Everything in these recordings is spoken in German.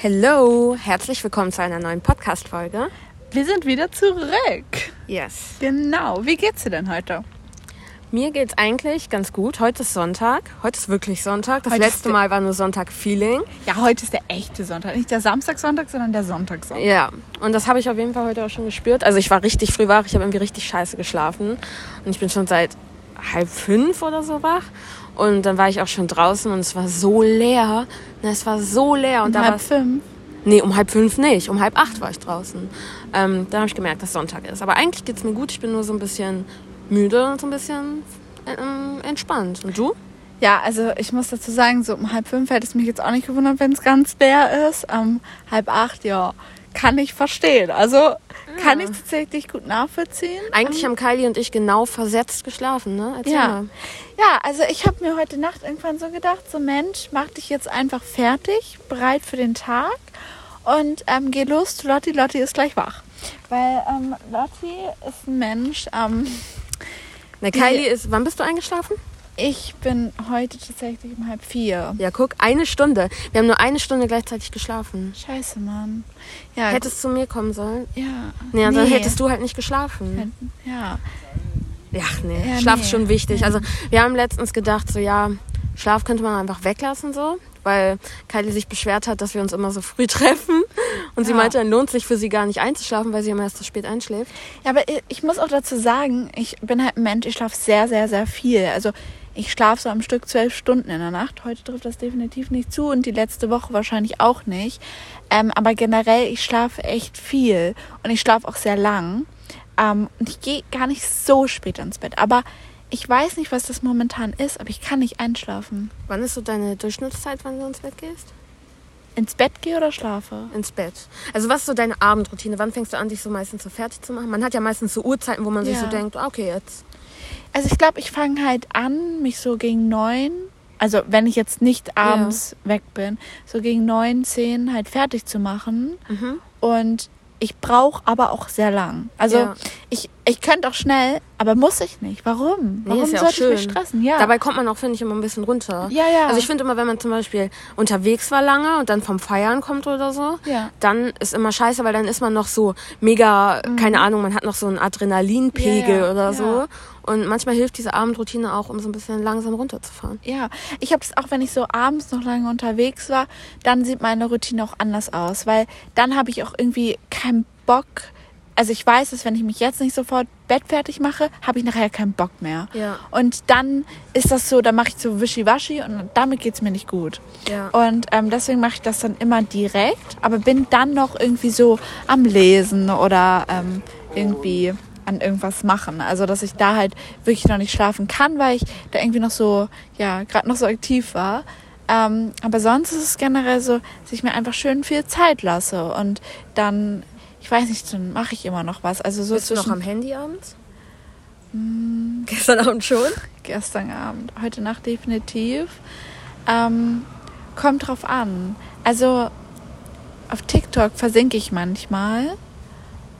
Hello, herzlich willkommen zu einer neuen Podcast-Folge. Wir sind wieder zurück. Yes. Genau. Wie geht's dir denn heute? Mir geht's eigentlich ganz gut. Heute ist Sonntag. Heute ist wirklich Sonntag. Das Heute ist letzte der- Mal war nur Sonntag-Feeling. Ja, heute ist der echte Sonntag. Nicht der Samstagssonntag, sondern der Sonntagssonntag. Ja, und das habe ich auf jeden Fall heute auch schon gespürt. Also ich war richtig früh wach. Ich habe irgendwie richtig scheiße geschlafen. Und ich bin schon seit halb fünf oder so wach. Und dann war ich auch schon draußen und es war so leer. Na, Es war so leer. Und Um da halb fünf. Nee, um halb fünf nicht. Um halb acht war ich draußen. Ähm, dann habe ich gemerkt, dass Sonntag ist. Aber eigentlich geht's mir gut. Ich bin nur so ein bisschen müde und so ein bisschen ähm, entspannt. Und du? Ja, also ich muss dazu sagen, so um halb fünf hätte es mich jetzt auch nicht gewundert, wenn es ganz leer ist. Um halb acht, ja, kann ich verstehen. Also kann ich tatsächlich gut nachvollziehen. Eigentlich haben Kylie und ich genau versetzt geschlafen, ne? Erzähl Ja. mal. Ja, also ich habe mir heute Nacht irgendwann so gedacht, so Mensch, mach dich jetzt einfach fertig, bereit für den Tag und ähm, geh los zu Lotti. Lotti ist gleich wach. Weil ähm, Lotti ist ein Mensch, ähm, Na, Kylie ist, wann bist du eingeschlafen? Ich bin heute tatsächlich um halb vier. Ja, guck, eine Stunde. Wir haben nur eine Stunde gleichzeitig geschlafen. Scheiße, Mann. Ja, Hättest zu mir kommen sollen? ja. Nee, dann hättest du halt nicht geschlafen. Ja, Ja, nee, Ja, Schlaf nee. ist schon wichtig. Also wir haben letztens gedacht, so ja, Schlaf könnte man einfach weglassen so, weil Kylie sich beschwert hat, dass wir uns immer so früh treffen und sie Ja. meinte, dann lohnt sich für sie gar nicht einzuschlafen, weil sie immer erst so spät einschläft. Ja, aber ich- ich muss auch dazu sagen, ich bin halt ein Mensch, ich schlafe sehr, sehr, sehr viel. Also ich schlafe so am Stück zwölf Stunden in der Nacht. Heute trifft das definitiv nicht zu und die letzte Woche wahrscheinlich auch nicht. Ähm, aber generell, ich schlafe echt viel und ich schlafe auch sehr lang. Ähm, und ich gehe gar nicht so spät ins Bett. Aber ich weiß nicht, was das momentan ist, aber ich kann nicht einschlafen. Wann ist so deine Durchschnittszeit, wann du ins Bett gehst? Ins Bett gehe oder schlafe? Ins Bett. Also was ist so deine Abendroutine? Wann fängst du an, dich so meistens so fertig zu machen? Man hat ja meistens so Uhrzeiten, wo man sich Ja. so denkt, ah, okay, jetzt. Also ich glaube, ich fange halt an, mich so gegen neun, also wenn ich jetzt nicht abends weg bin, so gegen neun, zehn halt fertig zu machen. Mhm. Und ich brauche aber auch sehr lang. Also Ja. Ich, ich könnte auch schnell, aber muss ich nicht. Warum? Nee, Warum ist ja sollte ich mich schön. stressen? Ja. Dabei kommt man auch, finde ich, immer ein bisschen runter. ja, ja. Also ich finde immer, wenn man zum Beispiel unterwegs war lange und dann vom Feiern kommt oder so, Ja. dann ist immer scheiße, weil dann ist man noch so mega, keine Ahnung, man hat noch so einen Adrenalinpegel Mhm. Ja, ja, oder so. Und manchmal hilft diese Abendroutine auch, um so ein bisschen langsam runterzufahren. Ja, ich habe es auch, wenn ich so abends noch lange unterwegs war, dann sieht meine Routine auch anders aus, weil dann habe ich auch irgendwie keinen Bock. Also ich weiß, dass wenn ich mich jetzt nicht sofort bettfertig mache, habe ich nachher keinen Bock mehr. Ja. Und dann ist das so, dann mache ich so wischiwaschi und damit geht's mir nicht gut. Ja. Und ähm, deswegen mache ich das dann immer direkt, aber bin dann noch irgendwie so am Lesen oder ähm, irgendwie an irgendwas machen. Also dass ich da halt wirklich noch nicht schlafen kann, weil ich da irgendwie noch so, ja, gerade noch so aktiv war. Ähm, aber sonst ist es generell so, dass ich mir einfach schön viel Zeit lasse und dann, ich weiß nicht, dann mache ich immer noch was. Also so Bist du noch am Handy abends? Hm. Gestern Abend schon? gestern Abend, heute Nacht definitiv. Ähm, kommt drauf an. Also auf TikTok versinke ich manchmal.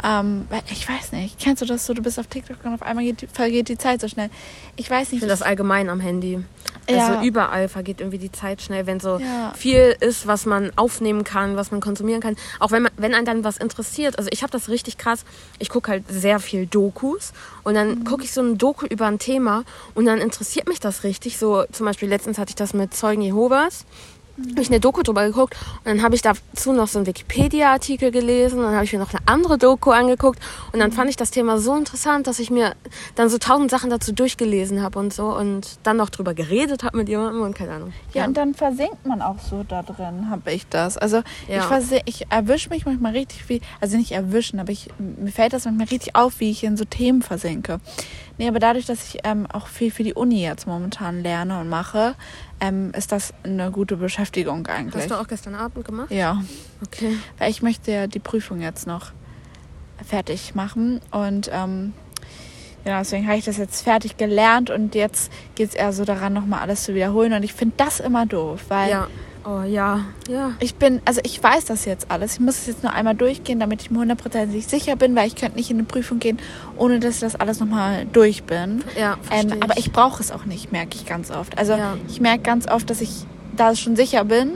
Ähm, ich weiß nicht, kennst du das so? Du bist auf TikTok und auf einmal geht, die- vergeht die Zeit so schnell. Ich weiß Ich nicht. finde das allgemein am Handy. Also Ja. überall vergeht irgendwie die Zeit schnell, wenn so Ja. viel ist, was man aufnehmen kann, was man konsumieren kann. Auch wenn man, wenn einen dann was interessiert. Also ich habe das richtig krass. Ich gucke halt sehr viel Dokus und dann gucke ich so ein Doku über ein Thema und dann interessiert mich das richtig. So zum Beispiel letztens hatte ich das mit Zeugen Jehovas. Habe ich eine Doku drüber geguckt und dann habe ich dazu noch so einen Wikipedia-Artikel gelesen und dann habe ich mir noch eine andere Doku angeguckt und dann fand ich das Thema so interessant, dass ich mir dann so tausend Sachen dazu durchgelesen habe und so und dann noch drüber geredet habe mit jemandem und keine Ahnung. Ja, und dann versinkt man auch so da drin, habe ich das. Also Ja. ich, ich erwische mich manchmal richtig viel, also nicht erwischen, aber ich, mir fällt das manchmal richtig auf, wie ich in so Themen versinke. Nee, aber dadurch, dass ich ähm, auch viel für die Uni jetzt momentan lerne und mache, ähm, ist das eine gute Beschäftigung eigentlich. Hast du auch gestern Abend gemacht? Ja, Okay. weil ich möchte ja die Prüfung jetzt noch fertig machen und ähm, ja, deswegen habe ich das jetzt fertig gelernt und jetzt geht es eher so daran, nochmal alles zu wiederholen und ich finde das immer doof, weil Ja. Oh ja. Ja. ich bin, also ich weiß das jetzt alles. Ich muss es jetzt nur einmal durchgehen, damit ich mir hundertprozentig sicher bin, weil ich könnte nicht in eine Prüfung gehen, ohne dass ich das alles nochmal durch bin. Ja, Ähm, versteh aber ich brauche es auch nicht, merke ich ganz oft. Also Ja. ich merke ganz oft, dass ich da schon sicher bin,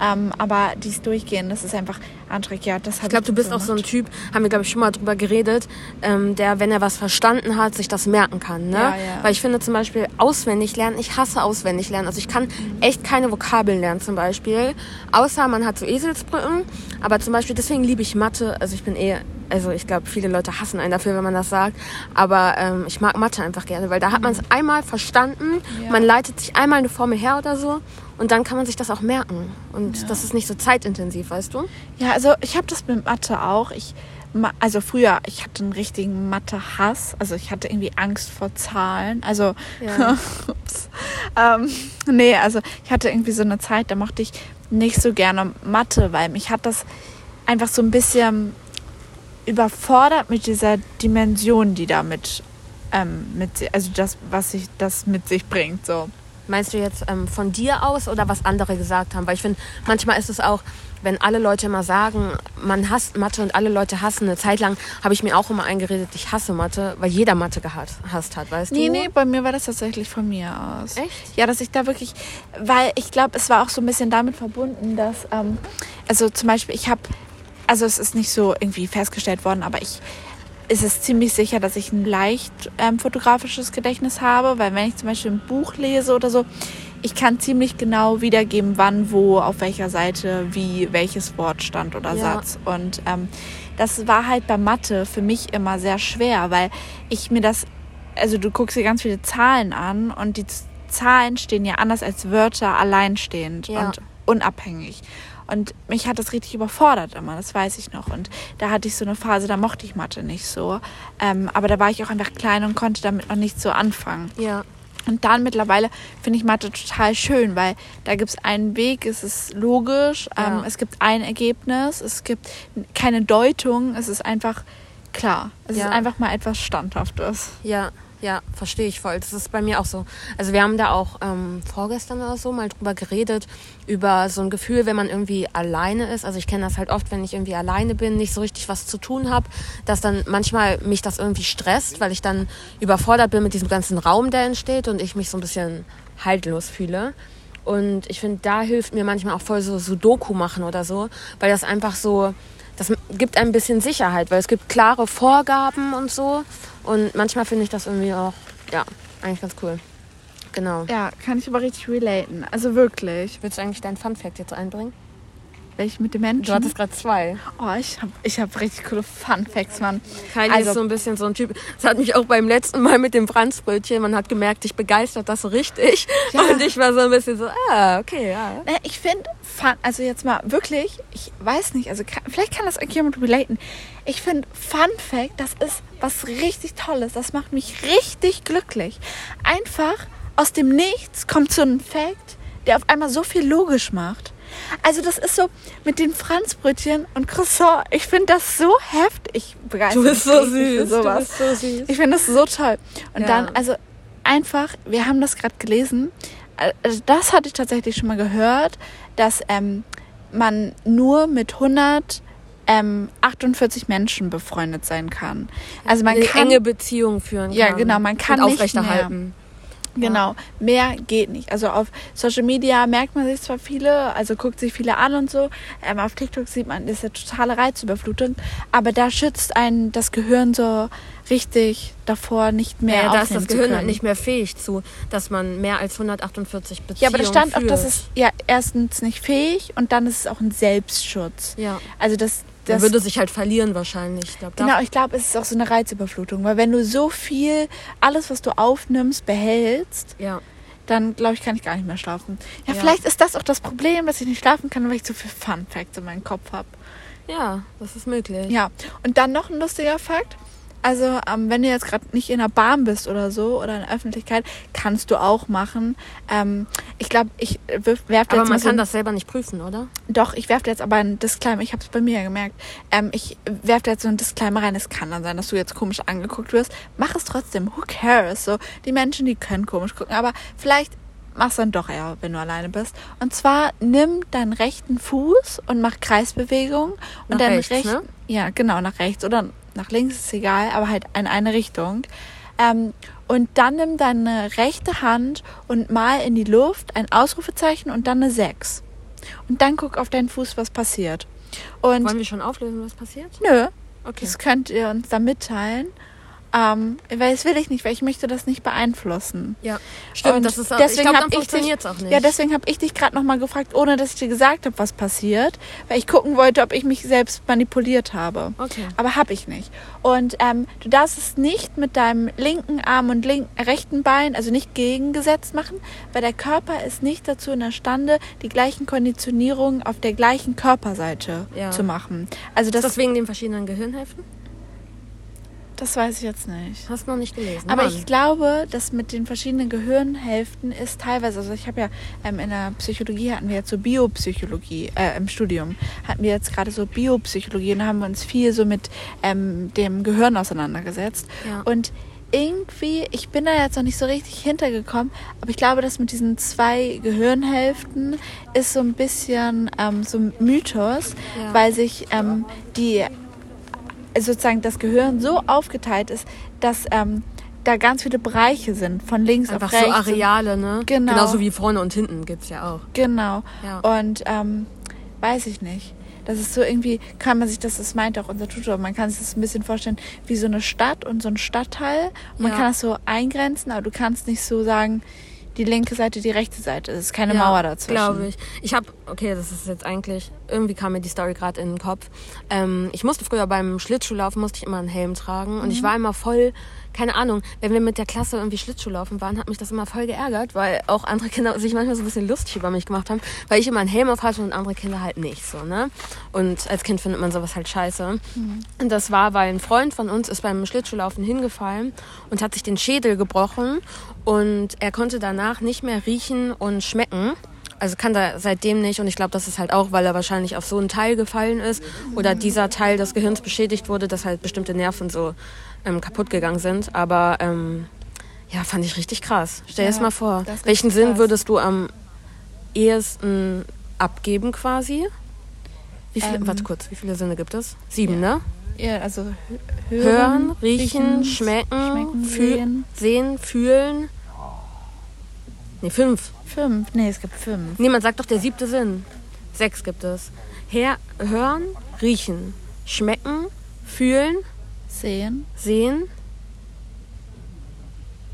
Ähm, aber dies Durchgehen, das ist einfach anstrengend. Ja, das ich glaube, du bist auch so ein Typ, haben wir, glaube ich, schon mal drüber geredet, ähm, der, wenn er was verstanden hat, sich das merken kann. Ne? Ja, ja. Weil ich finde zum Beispiel auswendig lernen, ich hasse auswendig lernen. Also ich kann echt keine Vokabeln lernen zum Beispiel. Außer man hat so Eselsbrücken. Aber zum Beispiel, deswegen liebe ich Mathe. Also ich bin eh also ich glaube, viele Leute hassen einen dafür, wenn man das sagt. Aber ähm, ich mag Mathe einfach gerne, weil da hat man es einmal verstanden, Ja. man leitet sich einmal eine Formel her oder so und dann kann man sich das auch merken. Und Ja. das ist nicht so zeitintensiv, weißt du? Ja, also ich habe das mit Mathe auch. Ich, also früher, ich hatte einen richtigen Mathe-Hass. Also ich hatte irgendwie Angst vor Zahlen. Also, Ja. ups. Ähm, nee, also ich hatte irgendwie so eine Zeit, da mochte ich nicht so gerne Mathe, weil mich hat das einfach so ein bisschen überfordert mit dieser Dimension, die damit ähm, mit, also das, was sich das mit sich bringt. So. Meinst du jetzt ähm, von dir aus oder was andere gesagt haben? Weil ich finde, manchmal ist es auch, wenn alle Leute immer sagen, man hasst Mathe und alle Leute hassen. Eine Zeit lang habe ich mir auch immer eingeredet, ich hasse Mathe, weil jeder Mathe gehasst hat, weißt Nee, du? nee, bei mir war das tatsächlich von mir aus. Echt? Ja, dass ich da wirklich, weil ich glaube, es war auch so ein bisschen damit verbunden, dass, ähm, also zum Beispiel, ich habe, also es ist nicht so irgendwie festgestellt worden, aber ich, es ist ziemlich sicher, dass ich ein leicht ähm, fotografisches Gedächtnis habe, weil wenn ich zum Beispiel ein Buch lese oder so, ich kann ziemlich genau wiedergeben, wann, wo, auf welcher Seite, wie, welches Wort stand oder Ja. Satz. Und ähm, das war halt bei Mathe für mich immer sehr schwer, weil ich mir das, also du guckst dir ganz viele Zahlen an und die Zahlen stehen ja anders als Wörter alleinstehend Ja. und unabhängig. Und mich hat das richtig überfordert immer, das weiß ich noch. Und da hatte ich so eine Phase, da mochte ich Mathe nicht so. Ähm, aber da war ich auch einfach klein und konnte damit noch nicht so anfangen. Ja. Und dann mittlerweile finde ich Mathe total schön, weil da gibt es einen Weg, es ist logisch, ähm, Ja. es gibt ein Ergebnis, es gibt keine Deutung, es ist einfach klar. Es Ja. ist einfach mal etwas Standhaftes. Ja, ja, verstehe ich voll. Das ist bei mir auch so. Also wir haben da auch ähm, vorgestern oder so mal drüber geredet, über so ein Gefühl, wenn man irgendwie alleine ist. Also ich kenne das halt oft, wenn ich irgendwie alleine bin, nicht so richtig was zu tun habe, dass dann manchmal mich das irgendwie stresst, weil ich dann überfordert bin mit diesem ganzen Raum, der entsteht und ich mich so ein bisschen haltlos fühle. Und ich finde, da hilft mir manchmal auch voll so Sudoku machen oder so, weil das einfach so, das gibt ein bisschen Sicherheit, weil es gibt klare Vorgaben und so. Und manchmal finde ich das irgendwie auch, ja, eigentlich ganz cool. Genau. Ja, kann ich aber richtig relaten. Also wirklich. Willst du eigentlich deinen Fun Fact jetzt einbringen? Welche mit den Menschen? Du hattest gerade zwei. oh, ich habe ich hab richtig coole Fun Facts, Mann. Kylie Also- ist so ein bisschen so ein Typ. Das hat mich auch beim letzten Mal mit dem Franzbrötchen, man hat gemerkt, dich begeistert das so richtig. Ja. Und ich war so ein bisschen so, ah, okay, ja. Ne, Ich finde, also jetzt mal wirklich, ich weiß nicht, also vielleicht kann das irgendjemand relaten. Ich finde, Fun Fact, das ist was richtig Tolles. Das macht mich richtig glücklich. Einfach aus dem Nichts kommt so ein Fact, der auf einmal so viel logisch macht. Also das ist so mit den Franzbrötchen und Croissant. Ich finde das so heftig. Du bist so süß. Du bist so süß. Ich finde das so toll. Und Ja. dann, also einfach, wir haben das gerade gelesen. Also das hatte ich tatsächlich schon mal gehört, dass ähm, man nur mit 100 ähm, 48 Menschen befreundet sein kann. Also man Eine kann enge Beziehung führen Ja, kann. genau, man kann nicht aufrechterhalten. Genau, mehr geht nicht. Also auf Social Media merkt man sich zwar viele, also guckt sich viele an und so. Ähm, auf TikTok sieht man, das ist eine totale Reizüberflutung. Aber da schützt einen das Gehirn so richtig davor, nicht mehr Ja, da ist das Gehirn halt nicht mehr fähig zu, dass man mehr als 148 Beziehungen Ja, aber da stand auch, führt. dass es ja erstens nicht fähig und dann ist es auch ein Selbstschutz. Ja, Also das, das würde sich halt verlieren wahrscheinlich. Ich glaub, Genau, ich glaube, es ist auch so eine Reizüberflutung, weil wenn du so viel, alles, was du aufnimmst, behältst, Ja, dann glaube ich, kann ich gar nicht mehr schlafen. Ja, Ja. vielleicht ist das auch das Problem, dass ich nicht schlafen kann, weil ich zu viel Fun Facts in meinem Kopf habe. ja, das ist möglich. Ja, und dann noch ein lustiger Fakt. Also, ähm, wenn du jetzt gerade nicht in der Bahn bist oder so oder in der Öffentlichkeit, kannst du auch machen. Ähm, ich glaube, ich werfe jetzt Aber mal man so kann ein- das selber nicht prüfen, oder? Doch, ich werfe jetzt aber einen Disclaimer. Ich habe es bei mir ja gemerkt. Ähm, ich werfe jetzt so einen Disclaimer rein. Es kann dann sein, dass du jetzt komisch angeguckt wirst. Mach es trotzdem. Who cares? So, die Menschen, die können komisch gucken. Aber vielleicht mach's dann doch eher, wenn du alleine bist. Und zwar nimm deinen rechten Fuß und mach Kreisbewegung. Und Nach deinen rechts, rechten, ne? ja, genau, nach rechts oder nach links ist egal, aber halt in eine Richtung. Ähm, und dann nimm deine rechte Hand und mal in die Luft ein Ausrufezeichen und dann eine 6. und dann guck auf deinen Fuß, was passiert. Und Wollen wir schon auflösen, was passiert? nö, Okay. das könnt ihr uns da mitteilen. Ähm, weil das will ich nicht, weil ich möchte das nicht beeinflussen. Ja, stimmt. Und das ist auch, deswegen ich glaube, funktioniert es auch nicht. Ja, deswegen habe ich dich gerade nochmal gefragt, ohne dass ich dir gesagt habe, was passiert, weil ich gucken wollte, ob ich mich selbst manipuliert habe. Okay. Aber habe ich nicht. Und ähm, du darfst es nicht mit deinem linken Arm und link rechten Bein, also nicht gegengesetzt machen, weil der Körper ist nicht dazu in der Stande, die gleichen Konditionierungen auf der gleichen Körperseite Ja. zu machen. Also ist das, das wegen den verschiedenen Gehirnhälften? Das weiß ich jetzt nicht. Hast du noch nicht gelesen. Aber Mann. ich glaube, dass mit den verschiedenen Gehirnhälften ist teilweise, also ich habe ja ähm, in der Psychologie hatten wir jetzt so Biopsychologie, äh, im Studium hatten wir jetzt gerade so Biopsychologie und haben uns viel so mit ähm, dem Gehirn auseinandergesetzt. Ja. Und irgendwie, ich bin da jetzt noch nicht so richtig hintergekommen, aber ich glaube, dass mit diesen zwei Gehirnhälften ist so ein bisschen ähm, so ein Mythos, Ja. weil sich ähm, die sozusagen das Gehirn so aufgeteilt ist, dass ähm, da ganz viele Bereiche sind, von links Einfach auf rechts. so Areale, ne? Genau. Genauso wie vorne und hinten gibt's ja auch. Genau. Ja. Und ähm, weiß ich nicht. Das ist so irgendwie, kann man sich das, das meint auch unser Tutor, man kann sich das ein bisschen vorstellen wie so eine Stadt und so ein Stadtteil. Und man Ja. kann das so eingrenzen, aber du kannst nicht so sagen, die linke Seite, die rechte Seite. Es ist keine Ja, Mauer dazwischen. Glaube ich. Ich habe, okay, das ist jetzt eigentlich, irgendwie kam mir die Story gerade in den Kopf. Ähm, ich musste früher beim Schlittschuhlaufen, musste ich immer einen Helm tragen. Und Mhm. ich war immer voll, keine Ahnung, wenn wir mit der Klasse irgendwie Schlittschuhlaufen waren, hat mich das immer voll geärgert, weil auch andere Kinder sich manchmal so ein bisschen lustig über mich gemacht haben, weil ich immer einen Helm auf hatte und andere Kinder halt nicht so, ne? Und als Kind findet man sowas halt scheiße. Mhm. Und das war, weil ein Freund von uns ist beim Schlittschuhlaufen hingefallen und hat sich den Schädel gebrochen und er konnte danach nicht mehr riechen und schmecken. Also kann da seitdem nicht und ich glaube, das ist halt auch, weil er wahrscheinlich auf so einen Teil gefallen ist oder dieser Teil des Gehirns beschädigt wurde, dass halt bestimmte Nerven so ähm, kaputt gegangen sind. Aber ähm, ja, fand ich richtig krass. Stell dir Ja, das mal vor. das Welchen Sinn krass. würdest du am ehesten abgeben quasi? Wie viele, Ähm, warte kurz, wie viele Sinne gibt es? Sieben, Ja. ne? Ja, also hö- Hören, riechen, schmecken, schmecken, fühl- sehen. sehen, fühlen. Nee, fünf. Fünf. Nee, es gibt fünf. Niemand sagt doch der siebte Sinn. Sechs gibt es. Her hören, riechen, schmecken, fühlen, Sehen. sehen.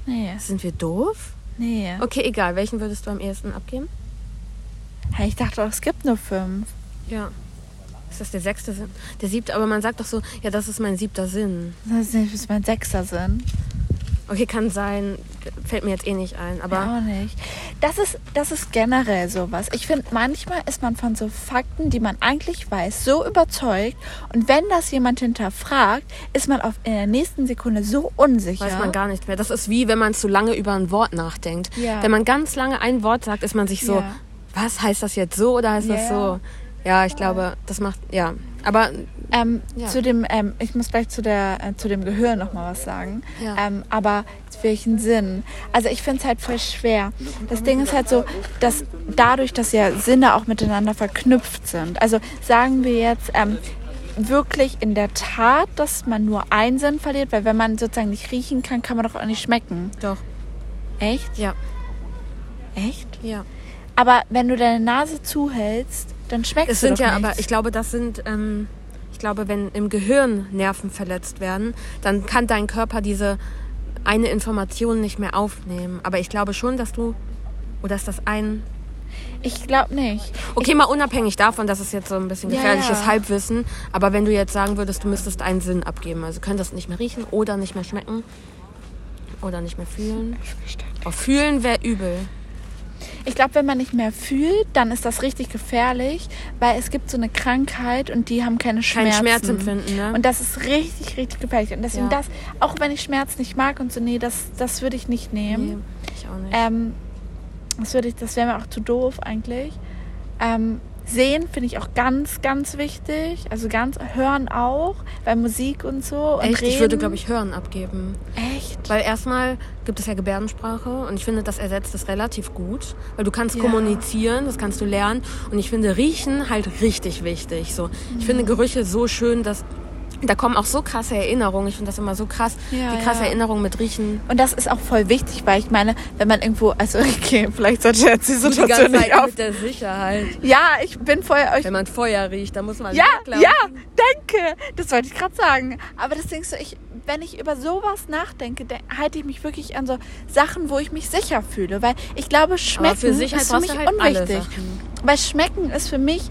Nee. Sind wir doof? Nee. Okay, egal. Welchen würdest du am ehesten abgeben? Hey, ich dachte doch, es gibt nur fünf. Ja. Ist das der sechste Sinn? Der siebte, aber man sagt doch so, ja, das ist mein siebter Sinn. Das ist mein Sechser sind. Okay, kann sein. Fällt mir jetzt eh nicht ein. Aber ja, auch nicht. Das ist, das ist generell sowas. Ich finde, manchmal ist man von so Fakten, die man eigentlich weiß, so überzeugt. Und wenn das jemand hinterfragt, ist man auf, in der nächsten Sekunde so unsicher. weiß man gar nicht mehr. Das ist wie, wenn man zu lange über ein Wort nachdenkt. Ja. Wenn man ganz lange ein Wort sagt, ist man sich so, Ja. was heißt das jetzt so oder heißt das Ja. so? Ja, ich glaube, das macht, ja. Aber Ähm, Ja. Zu dem, ähm, ich muss gleich zu, der, äh, zu dem Gehirn noch mal was sagen. Ja. Ähm, aber welchen Sinn? Also ich finde es halt voll schwer. Das Ding ist halt so, dass dadurch, dass ja Sinne auch miteinander verknüpft sind. Also sagen wir jetzt ähm, wirklich in der Tat, dass man nur einen Sinn verliert, weil wenn man sozusagen nicht riechen kann, kann man doch auch nicht schmecken. doch, Echt? ja, Echt? ja. Aber wenn du deine Nase zuhältst, dann schmeckst Es du sind doch ja, nichts. aber ich glaube, das sind, ähm, ich glaube, wenn im Gehirn Nerven verletzt werden, dann kann dein Körper diese eine Information nicht mehr aufnehmen. Aber ich glaube schon, dass du, oder ist das ein, Ich glaube nicht. okay, mal unabhängig davon, dass es jetzt so ein bisschen Ja, gefährliches ja. Halbwissen, aber wenn du jetzt sagen würdest, du müsstest einen Sinn abgeben, also könntest nicht mehr riechen oder nicht mehr schmecken oder nicht mehr fühlen. Oh, fühlen wäre übel. Ich glaube, wenn man nicht mehr fühlt, dann ist das richtig gefährlich, weil es gibt so eine Krankheit und die haben keine Kein Schmerzen. Schmerzempfinden, ne? Und das ist richtig, richtig gefährlich. Und deswegen Ja. das, auch wenn ich Schmerz nicht mag und so, nee, das, das würde ich nicht nehmen. nee, ich auch nicht. Ähm, das würde ich, das wäre mir auch zu doof eigentlich. Ähm, sehen finde ich auch ganz, ganz wichtig. Also ganz, hören auch, bei Musik und so. Und Echt? reden. Ich würde, glaube ich, hören abgeben. Echt? Weil erstmal gibt es ja Gebärdensprache und ich finde, das ersetzt es relativ gut, weil du kannst Ja. kommunizieren, das kannst du lernen und ich finde Riechen halt richtig wichtig. So, ich finde Gerüche so schön, dass Da kommen auch so krasse Erinnerungen. Ich finde das immer so krass, Ja, wie krasse ja. Erinnerungen mit Riechen. Und das ist auch voll wichtig, weil ich meine, wenn man irgendwo, also okay, vielleicht sollte ich jetzt die Die ganze Situation nicht Zeit auf. mit der Sicherheit. Ja, ich bin vorher euch. Wenn man Feuer riecht, dann muss man Ja, ja, danke. Das wollte ich gerade sagen. Aber das denkst du, ich, wenn ich über sowas nachdenke, de- halte ich mich wirklich an so Sachen, wo ich mich sicher fühle. Weil ich glaube, schmecken Aber für ist für mich halt unwichtig. Weil schmecken ist für mich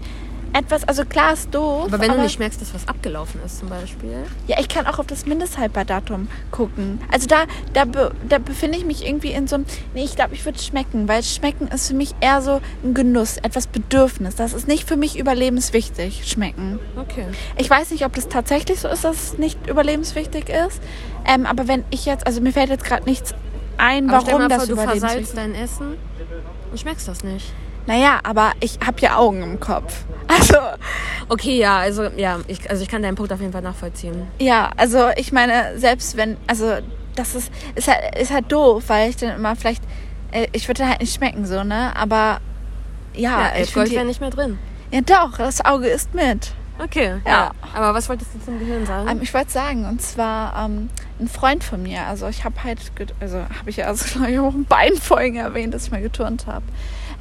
etwas, also klar ist doof. Aber wenn du nicht merkst, dass was abgelaufen ist zum Beispiel. Ja, ich kann auch auf das Mindesthaltbardatum gucken. Also da, da, be, da befinde ich mich irgendwie in so einem. Nee, ich glaube, ich würde schmecken, weil schmecken ist für mich eher so ein Genuss, etwas Bedürfnis. Das ist nicht für mich überlebenswichtig, schmecken. Okay. Ich weiß nicht, ob das tatsächlich so ist, dass es nicht überlebenswichtig ist. Ähm, aber wenn ich jetzt, also mir fällt jetzt gerade nichts ein, Aber stell warum mal das vor, du überlebenswichtig ist. versalzt dein Essen und schmeckst das nicht. Naja, aber ich habe ja Augen im Kopf. Also, Okay, ja, also ja, ich, also ich kann deinen Punkt auf jeden Fall nachvollziehen. ja, also ich meine, selbst wenn, also das ist, ist halt, ist halt doof, weil ich dann immer vielleicht, äh, ich würde halt nicht schmecken so, ne? Aber ja, Ja, ich Gold wäre nicht mehr drin. ja doch, das Auge ist mit. Okay, ja. Ja. Aber was wolltest du zum Gehirn sagen? Ähm, ich wollte sagen, und zwar ähm, ein Freund von mir, also ich habe halt, also habe ich ja also glaub ich, auch in beiden Folgen erwähnt, dass ich mal geturnt habe.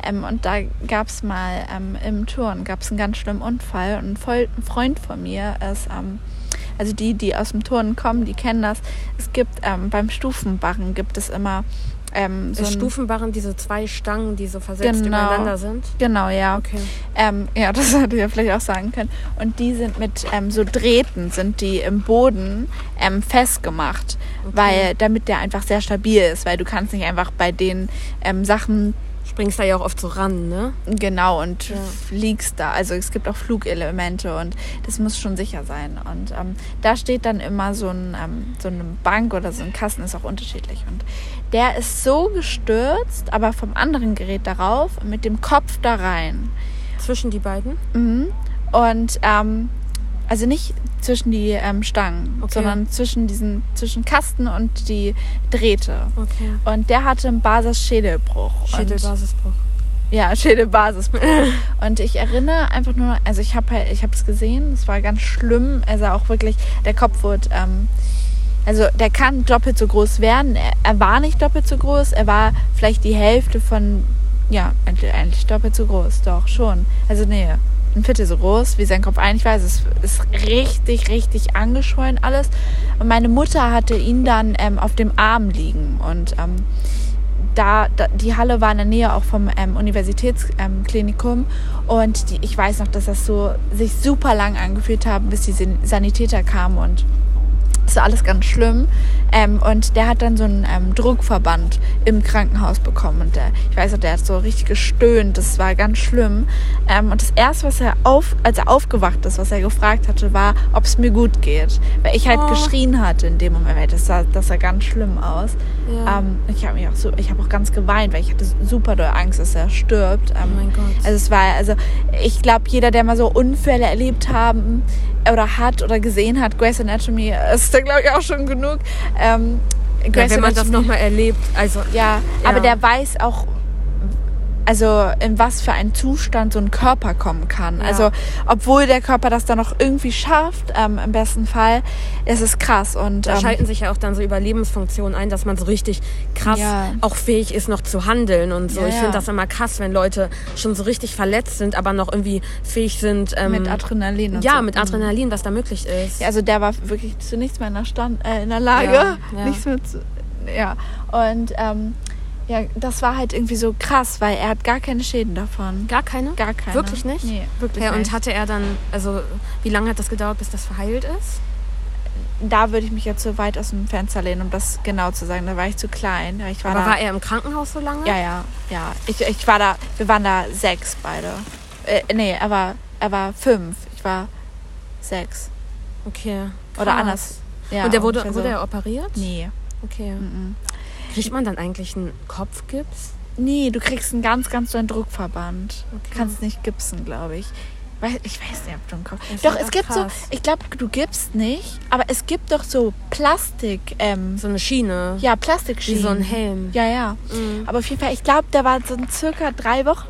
Ähm, und da gab es mal ähm, im Turn gab es einen ganz schlimmen Unfall und ein, Voll ein Freund von mir ist, ähm, also die, die aus dem Turnen kommen, die kennen das. Es gibt ähm, beim Stufenbarren gibt es immer ähm, so Stufenbarren diese zwei Stangen, die so versetzt Genau. übereinander sind? Genau, ja. Okay. Ähm, ja, das hätte ich ja vielleicht auch sagen können. Und die sind mit ähm, so Drähten, sind die im Boden ähm, festgemacht, weil damit der einfach sehr stabil ist, weil du kannst nicht einfach bei den ähm, Sachen Springst da ja auch oft so ran, ne? genau und Ja. fliegst da. Also es gibt auch Flugelemente und das muss schon sicher sein. Und ähm, da steht dann immer so, ein, ähm, so eine Bank oder so ein Kasten, ist auch unterschiedlich. Und der ist so gestürzt, aber vom anderen Gerät darauf, mit dem Kopf da rein. Zwischen die beiden. Mhm. Und ähm, also nicht zwischen die ähm, Stangen, Okay. sondern zwischen diesen zwischen Kasten und die Drähte. Okay. Und der hatte einen Basis-Schädelbruch. Schädelbasisbruch. ja, Schädelbasisbruch. und ich erinnere einfach nur, also ich habe halt, ich habe es gesehen, es war ganz schlimm. Also auch wirklich, der Kopf wurde, ähm, also der kann doppelt so groß werden. Er, er war nicht doppelt so groß, er war vielleicht die Hälfte von, ja, eigentlich, eigentlich doppelt so groß, doch schon. Also nee, ein Viertel so groß wie sein Kopf. Eigentlich weiß es ist richtig, richtig angeschwollen alles. Und meine Mutter hatte ihn dann ähm, auf dem Arm liegen und ähm, da, da die Halle war in der Nähe auch vom ähm, Universitätsklinikum Klinikum. und die, ich weiß noch, dass das so sich super lang angefühlt haben, bis die San- Sanitäter kamen und das war alles ganz schlimm. Ähm, und der hat dann so einen ähm, Druckverband im Krankenhaus bekommen. Und der, ich weiß noch, der hat so richtig gestöhnt. Das war ganz schlimm. Ähm, und das Erste, was er auf, als er aufgewacht ist, was er gefragt hatte, war, ob es mir gut geht. Weil ich halt Oh. geschrien hatte in dem Moment. Das sah, das sah ganz schlimm aus. Ja. Ähm, ich habe mich auch so, ich habe auch ganz geweint, weil ich hatte super doll Angst, dass er stirbt. Ähm, Oh mein Gott. Also es war, also ich glaube, jeder, der mal so Unfälle erlebt haben oder hat oder gesehen hat, Grey's Anatomy ist da glaube ich auch schon genug. Ähm, ja, wenn man das nochmal erlebt. Also, ja, Ja. aber der weiß auch, also in was für einen Zustand so ein Körper kommen kann. Ja. Also obwohl der Körper das dann noch irgendwie schafft, ähm, im besten Fall, es ist krass und da ähm, schalten sich ja auch dann so Überlebensfunktionen ein, dass man so richtig krass Ja. auch fähig ist, noch zu handeln und so. Ja, ich finde das immer krass, wenn Leute schon so richtig verletzt sind, aber noch irgendwie fähig sind. Ähm, mit Adrenalin Ja, so. mit Adrenalin, was da möglich ist. Ja, also der war wirklich zu nichts mehr in der, Stand, äh, in der Lage. Nichts mehr zu. Ja. Und ähm, ja, das war halt irgendwie so krass, weil er hat gar keine Schäden davon. Gar keine? Gar keine. Wirklich nicht? Nee, wirklich Ja, nicht. und hatte er dann, also wie lange hat das gedauert, bis das verheilt ist? da würde ich mich jetzt so weit aus dem Fenster lehnen, um das genau zu sagen. Da war ich zu klein. Ich war Aber da, war er im Krankenhaus so lange? Ja, ja, ja. Ich, ich war da, wir waren da sechs beide. Äh, nee, er war, er war fünf. Ich war sechs. Okay. Oder krass. anders. Ja, und der wurde, wurde so. er operiert? Nee. Okay. mhm. Kriegt man dann eigentlich einen Kopfgips? Nee, du kriegst einen ganz, ganz so einen Druckverband. Okay. Kannst nicht gipsen, glaube ich. Ich weiß nicht, ob du einen Kopf. Das Doch, es gibt krass. so, ich glaube, du gibst nicht, aber es gibt doch so Plastik, ähm, So eine Schiene. ja, Wie Plastikschienen. so ein Helm. Ja, ja. Mhm. Aber auf jeden Fall, ich glaube, der war so circa drei Wochen,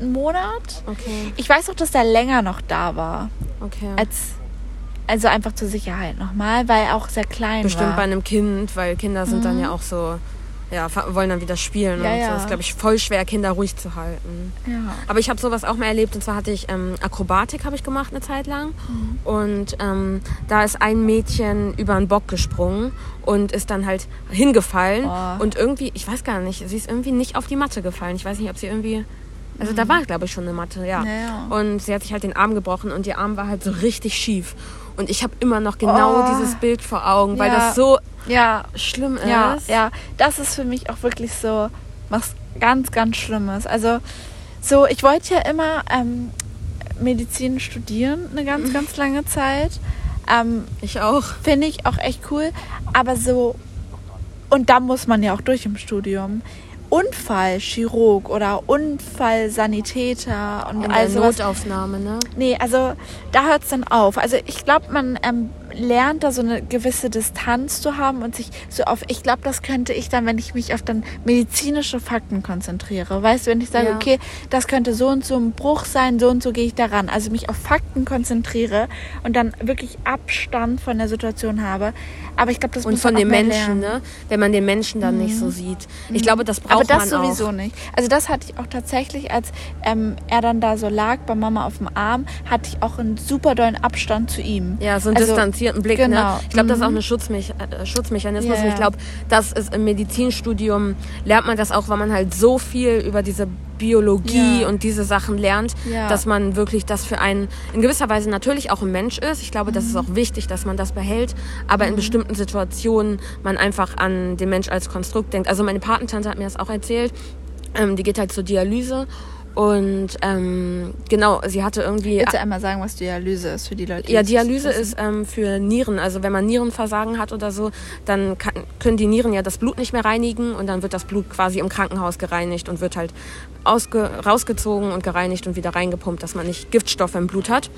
einen Monat. Okay, Ich weiß auch, dass der länger noch da war, okay. als, Also einfach zur Sicherheit nochmal, weil auch sehr klein Bestimmt war. bei einem Kind, weil Kinder sind dann ja auch so, ja, wollen dann wieder spielen Ja, und so. ja. Das ist, glaube ich, voll schwer, Kinder ruhig zu halten. ja. Aber ich habe sowas auch mal erlebt und zwar hatte ich ähm, Akrobatik habe ich gemacht eine Zeit lang und ähm, da ist ein Mädchen über einen Bock gesprungen und ist dann halt hingefallen Oh. und irgendwie, ich weiß gar nicht, sie ist irgendwie nicht auf die Matte gefallen. Ich weiß nicht, ob sie irgendwie, also da war glaube ich schon eine Matte, ja. Ja, ja. Und sie hat sich halt den Arm gebrochen und ihr Arm war halt so richtig schief und ich habe immer noch genau Oh. dieses Bild vor Augen, weil Ja. das so ja, schlimm ist. Ja, ja, das ist für mich auch wirklich so was ganz, ganz Schlimmes. Also so, ich wollte ja immer ähm, Medizin studieren, eine ganz, ganz lange Zeit. Ähm, Ich auch. Finde ich auch echt cool. Aber so, und da muss man ja auch durch im Studium. Unfallchirurg oder Unfallsanitäter und sowas. Notaufnahme, ne? Nee, also da hört es dann auf. Also ich glaube, man ähm, lernt da so eine gewisse Distanz zu haben und sich so auf, ich glaube, das könnte ich dann, wenn ich mich auf dann medizinische Fakten konzentriere. Weißt du, wenn ich sage, Ja. okay, das könnte so und so ein Bruch sein, so und so gehe ich daran. Also mich auf Fakten konzentriere und dann wirklich Abstand von der Situation habe. Aber ich glaube, das Und muss von man den auch mehr Menschen, lernen. ne? Wenn man den Menschen dann nicht so sieht. Ich glaube, das braucht Aber das man sowieso auch. nicht. Also das hatte ich auch tatsächlich, als ähm, er dann da so lag bei Mama auf dem Arm, hatte ich auch einen super dollen Abstand zu ihm. Ja, so einen Also, distanzierten Blick. genau. Ne? Ich glaube, das ist auch Mhm. ein Schutzmech äh, Schutzmechanismus. Ja, Und ich glaube, das ist im Medizinstudium, lernt man das auch, weil man halt so viel über diese Biologie Ja. und diese Sachen lernt, Ja. dass man wirklich das für einen in gewisser Weise natürlich auch ein Mensch ist. Ich glaube, das Mhm. ist auch wichtig, dass man das behält, aber in bestimmten Situationen man einfach an den Mensch als Konstrukt denkt. Also meine Patentante hat mir das auch erzählt. Ähm, die geht halt zur Dialyse und ähm, genau, sie hatte irgendwie du einmal sagen, was Dialyse ist für die Leute? die ja, Dialyse ist ähm, für Nieren. Also wenn man Nierenversagen hat oder so, dann kann, können die Nieren ja das Blut nicht mehr reinigen und dann wird das Blut quasi im Krankenhaus gereinigt und wird halt ausge, rausgezogen und gereinigt und wieder reingepumpt, dass man nicht Giftstoffe im Blut hat.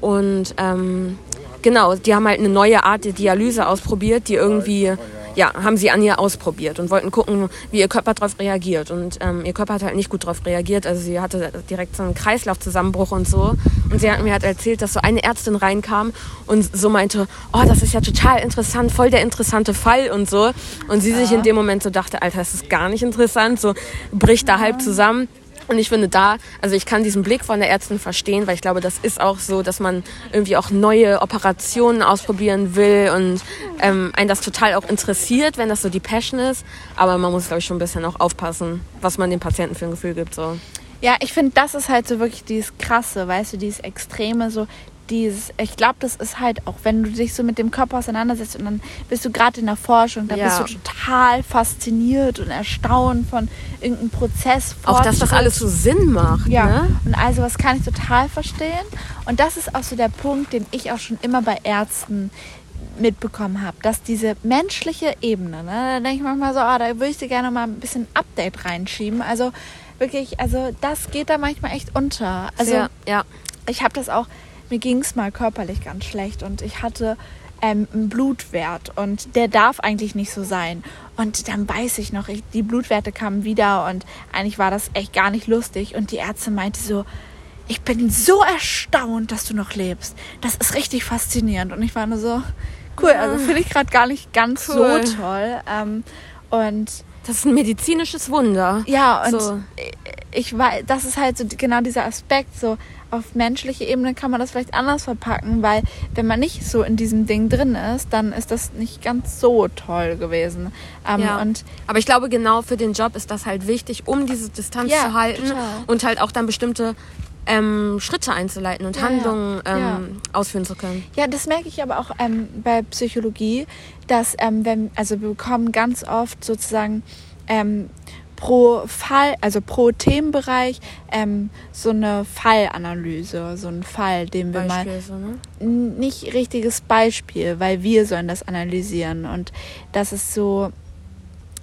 Und ähm, genau, die haben halt eine neue Art der Dialyse ausprobiert, die irgendwie, ja, haben sie an ihr ausprobiert und wollten gucken, wie ihr Körper darauf reagiert. Und ähm, ihr Körper hat halt nicht gut darauf reagiert. Also sie hatte direkt so einen Kreislaufzusammenbruch und so. Und sie hat mir halt erzählt, dass so eine Ärztin reinkam und so meinte, oh, das ist ja total interessant, voll der interessante Fall und so. Und sie sich in dem Moment so dachte, Alter, das ist gar nicht interessant, so bricht da halb zusammen. Und ich finde da, also ich kann diesen Blick von der Ärztin verstehen, weil ich glaube, das ist auch so, dass man irgendwie auch neue Operationen ausprobieren will und ähm, einen das total auch interessiert, wenn das so die Passion ist. Aber man muss, glaube ich, schon ein bisschen auch aufpassen, was man den Patienten für ein Gefühl gibt. So. Ja, ich finde, das ist halt so wirklich dieses Krasse, weißt du, dieses Extreme, so dieses, ich glaube, das ist halt auch, wenn du dich so mit dem Körper auseinandersetzt und dann bist du gerade in der Forschung, da Ja. bist du total fasziniert und erstaunt von irgendeinem Prozess. Auch, dass das alles so Sinn macht. Ja, Ne? und also was kann ich total verstehen. Und das ist auch so der Punkt, den ich auch schon immer bei Ärzten mitbekommen habe, dass diese menschliche Ebene, ne, da denke ich manchmal so, ah, da würde ich dir gerne mal ein bisschen Update reinschieben. Also wirklich, also das geht da manchmal echt unter. Also ja, ja. ich habe das auch, mir ging es mal körperlich ganz schlecht und ich hatte ähm, einen Blutwert und der darf eigentlich nicht so sein. Und dann weiß ich noch, ich, die Blutwerte kamen wieder und eigentlich war das echt gar nicht lustig und die Ärztin meinte so, ich bin so erstaunt, dass du noch lebst. Das ist richtig faszinierend. Und ich war nur so, cool, also finde ich gerade gar nicht ganz Cool. so toll. Ähm, und Das ist ein medizinisches Wunder. ja, und So. ich weiß, das ist halt so genau dieser Aspekt, so auf menschlicher Ebene kann man das vielleicht anders verpacken, weil wenn man nicht so in diesem Ding drin ist, dann ist das nicht ganz so toll gewesen. Ähm, Ja. Und Aber ich glaube, genau für den Job ist das halt wichtig, um diese Distanz Ja, zu halten total. und halt auch dann bestimmte ähm, Schritte einzuleiten und Ja, Handlungen ja. ähm, Ja. ausführen zu können. ja, das merke ich aber auch ähm, bei Psychologie, dass ähm, wenn, also wir bekommen ganz oft sozusagen ähm, pro Fall, also pro Themenbereich, ähm, so eine Fallanalyse, so ein Fall, den wir mal Beispiel so, ne? nicht richtiges Beispiel, weil wir sollen das analysieren und das ist so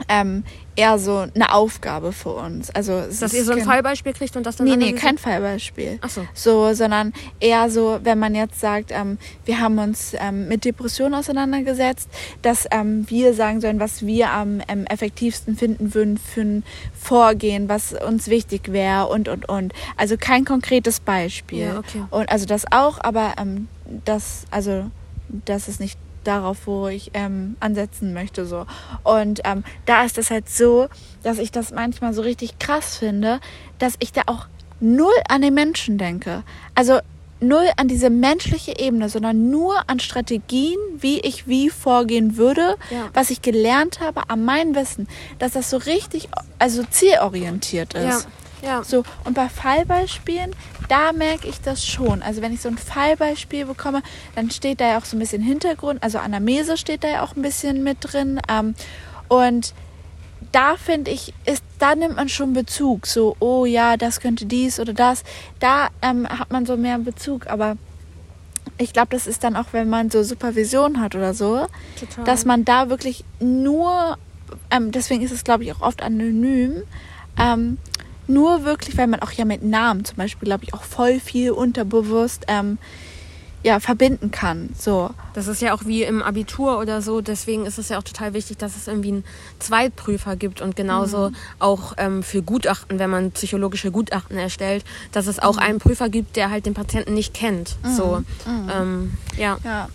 ähm, eher so eine Aufgabe für uns. Also es Dass ihr so ein Fallbeispiel kriegt und das dann Nee, nee, kein Fallbeispiel. Ach so. So, sondern eher so, wenn man jetzt sagt, ähm, wir haben uns ähm, mit Depressionen auseinandergesetzt, dass ähm, wir sagen sollen, was wir am effektivsten finden würden für ein Vorgehen, was uns wichtig wäre und, und, und. Also kein konkretes Beispiel. Ja, okay. Und also das auch, aber ähm, das, also das ist nicht darauf, wo ich ähm, ansetzen möchte. So. Und ähm, da ist es halt so, dass ich das manchmal so richtig krass finde, dass ich da auch null an den Menschen denke. Also null an diese menschliche Ebene, sondern nur an Strategien, wie ich wie vorgehen würde, Ja. was ich gelernt habe, an meinem Wissen, dass das so richtig, also zielorientiert ist. Ja. So, und bei Fallbeispielen, da merke ich das schon. Also wenn ich so ein Fallbeispiel bekomme, dann steht da ja auch so ein bisschen Hintergrund, also Anamnese steht da ja auch ein bisschen mit drin. Ähm, und da finde ich, ist, da nimmt man schon Bezug. So, oh ja, das könnte dies oder das. Da ähm, hat man so mehr Bezug, aber ich glaube, das ist dann auch, wenn man so Supervision hat oder so, Total. dass man da wirklich nur, ähm, deswegen ist es, glaube ich, auch oft anonym, ähm, nur wirklich, weil man auch ja mit Namen zum Beispiel, glaube ich, auch voll viel unterbewusst ähm, ja, verbinden kann. So. Das ist ja auch wie im Abitur oder so. Deswegen ist es ja auch total wichtig, dass es irgendwie einen Zweitprüfer gibt und genauso auch ähm, für Gutachten, wenn man psychologische Gutachten erstellt, dass es auch einen Prüfer gibt, der halt den Patienten nicht kennt. So, ähm, ja. Ja.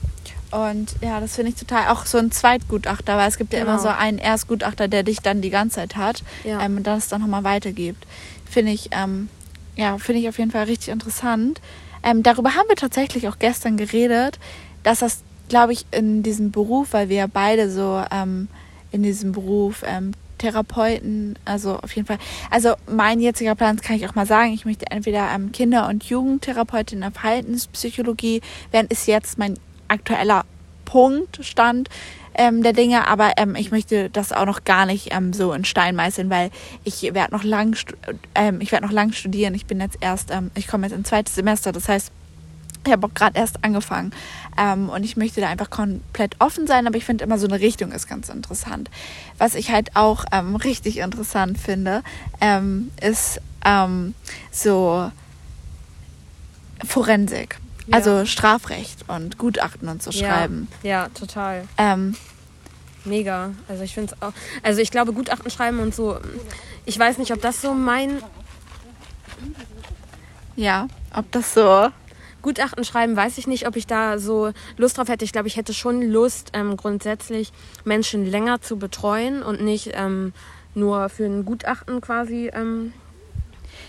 Und ja, das finde ich total auch so ein Zweitgutachter, weil es gibt ja immer Genau. so einen Erstgutachter, der dich dann die ganze Zeit hat Ja. ähm, und das dann nochmal weitergibt. Finde ich, ähm, ja, finde ich auf jeden Fall richtig interessant. Ähm, darüber haben wir tatsächlich auch gestern geredet, dass das, glaube ich, in diesem Beruf, weil wir ja beide so ähm, in diesem Beruf ähm, Therapeuten, also auf jeden Fall. Also mein jetziger Plan, das kann ich auch mal sagen, ich möchte entweder ähm, Kinder- und Jugendtherapeutin in der Verhaltenspsychologie werden, ist jetzt mein aktueller Punkt, Stand ähm, der Dinge, aber ähm, ich möchte das auch noch gar nicht ähm, so in Stein meißeln, weil ich werde noch lang, ähm, ich werde noch lang studieren. Ich bin jetzt erst, ähm, ich komme jetzt ins zweite Semester, das heißt, ich habe auch gerade erst angefangen ähm, und ich möchte da einfach komplett offen sein, aber ich finde immer so eine Richtung ist ganz interessant. Was ich halt auch ähm, richtig interessant finde, ähm, ist ähm, so Forensik, Ja. also Strafrecht und Gutachten und so schreiben. Ja, total. Ähm, Mega. Also ich finde es auch. Also ich glaube, Gutachten schreiben und so. Ich weiß nicht, ob das so mein ja, ob das so. Gutachten schreiben, weiß ich nicht, ob ich da so Lust drauf hätte. Ich glaube, ich hätte schon Lust, ähm, grundsätzlich Menschen länger zu betreuen und nicht ähm, nur für ein Gutachten quasi. Ähm,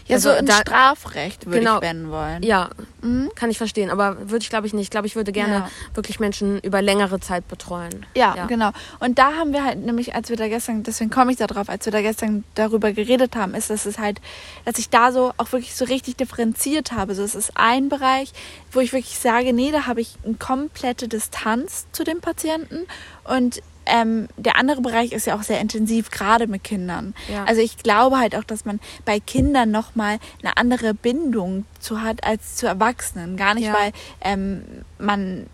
Ja, Also so in da- Strafrecht würde Genau. ich wenden wollen. ja, Mhm. kann ich verstehen. Aber würde ich, glaube ich, nicht. Ich glaube, ich würde gerne Ja. wirklich Menschen über längere Zeit betreuen. Ja, Ja. genau. Und da haben wir halt nämlich, als wir da gestern, deswegen komme ich da drauf, als wir da gestern darüber geredet haben, ist, dass es halt, dass ich da so auch wirklich so richtig differenziert habe. So, es ist ein Bereich, wo ich wirklich sage, nee, da habe ich eine komplette Distanz zu dem Patienten und ähm, der andere Bereich ist ja auch sehr intensiv, gerade mit Kindern. Ja. Also ich glaube halt auch, dass man bei Kindern nochmal eine andere Bindung zu hat als zu Erwachsenen. Gar nicht, Ja. weil ähm, man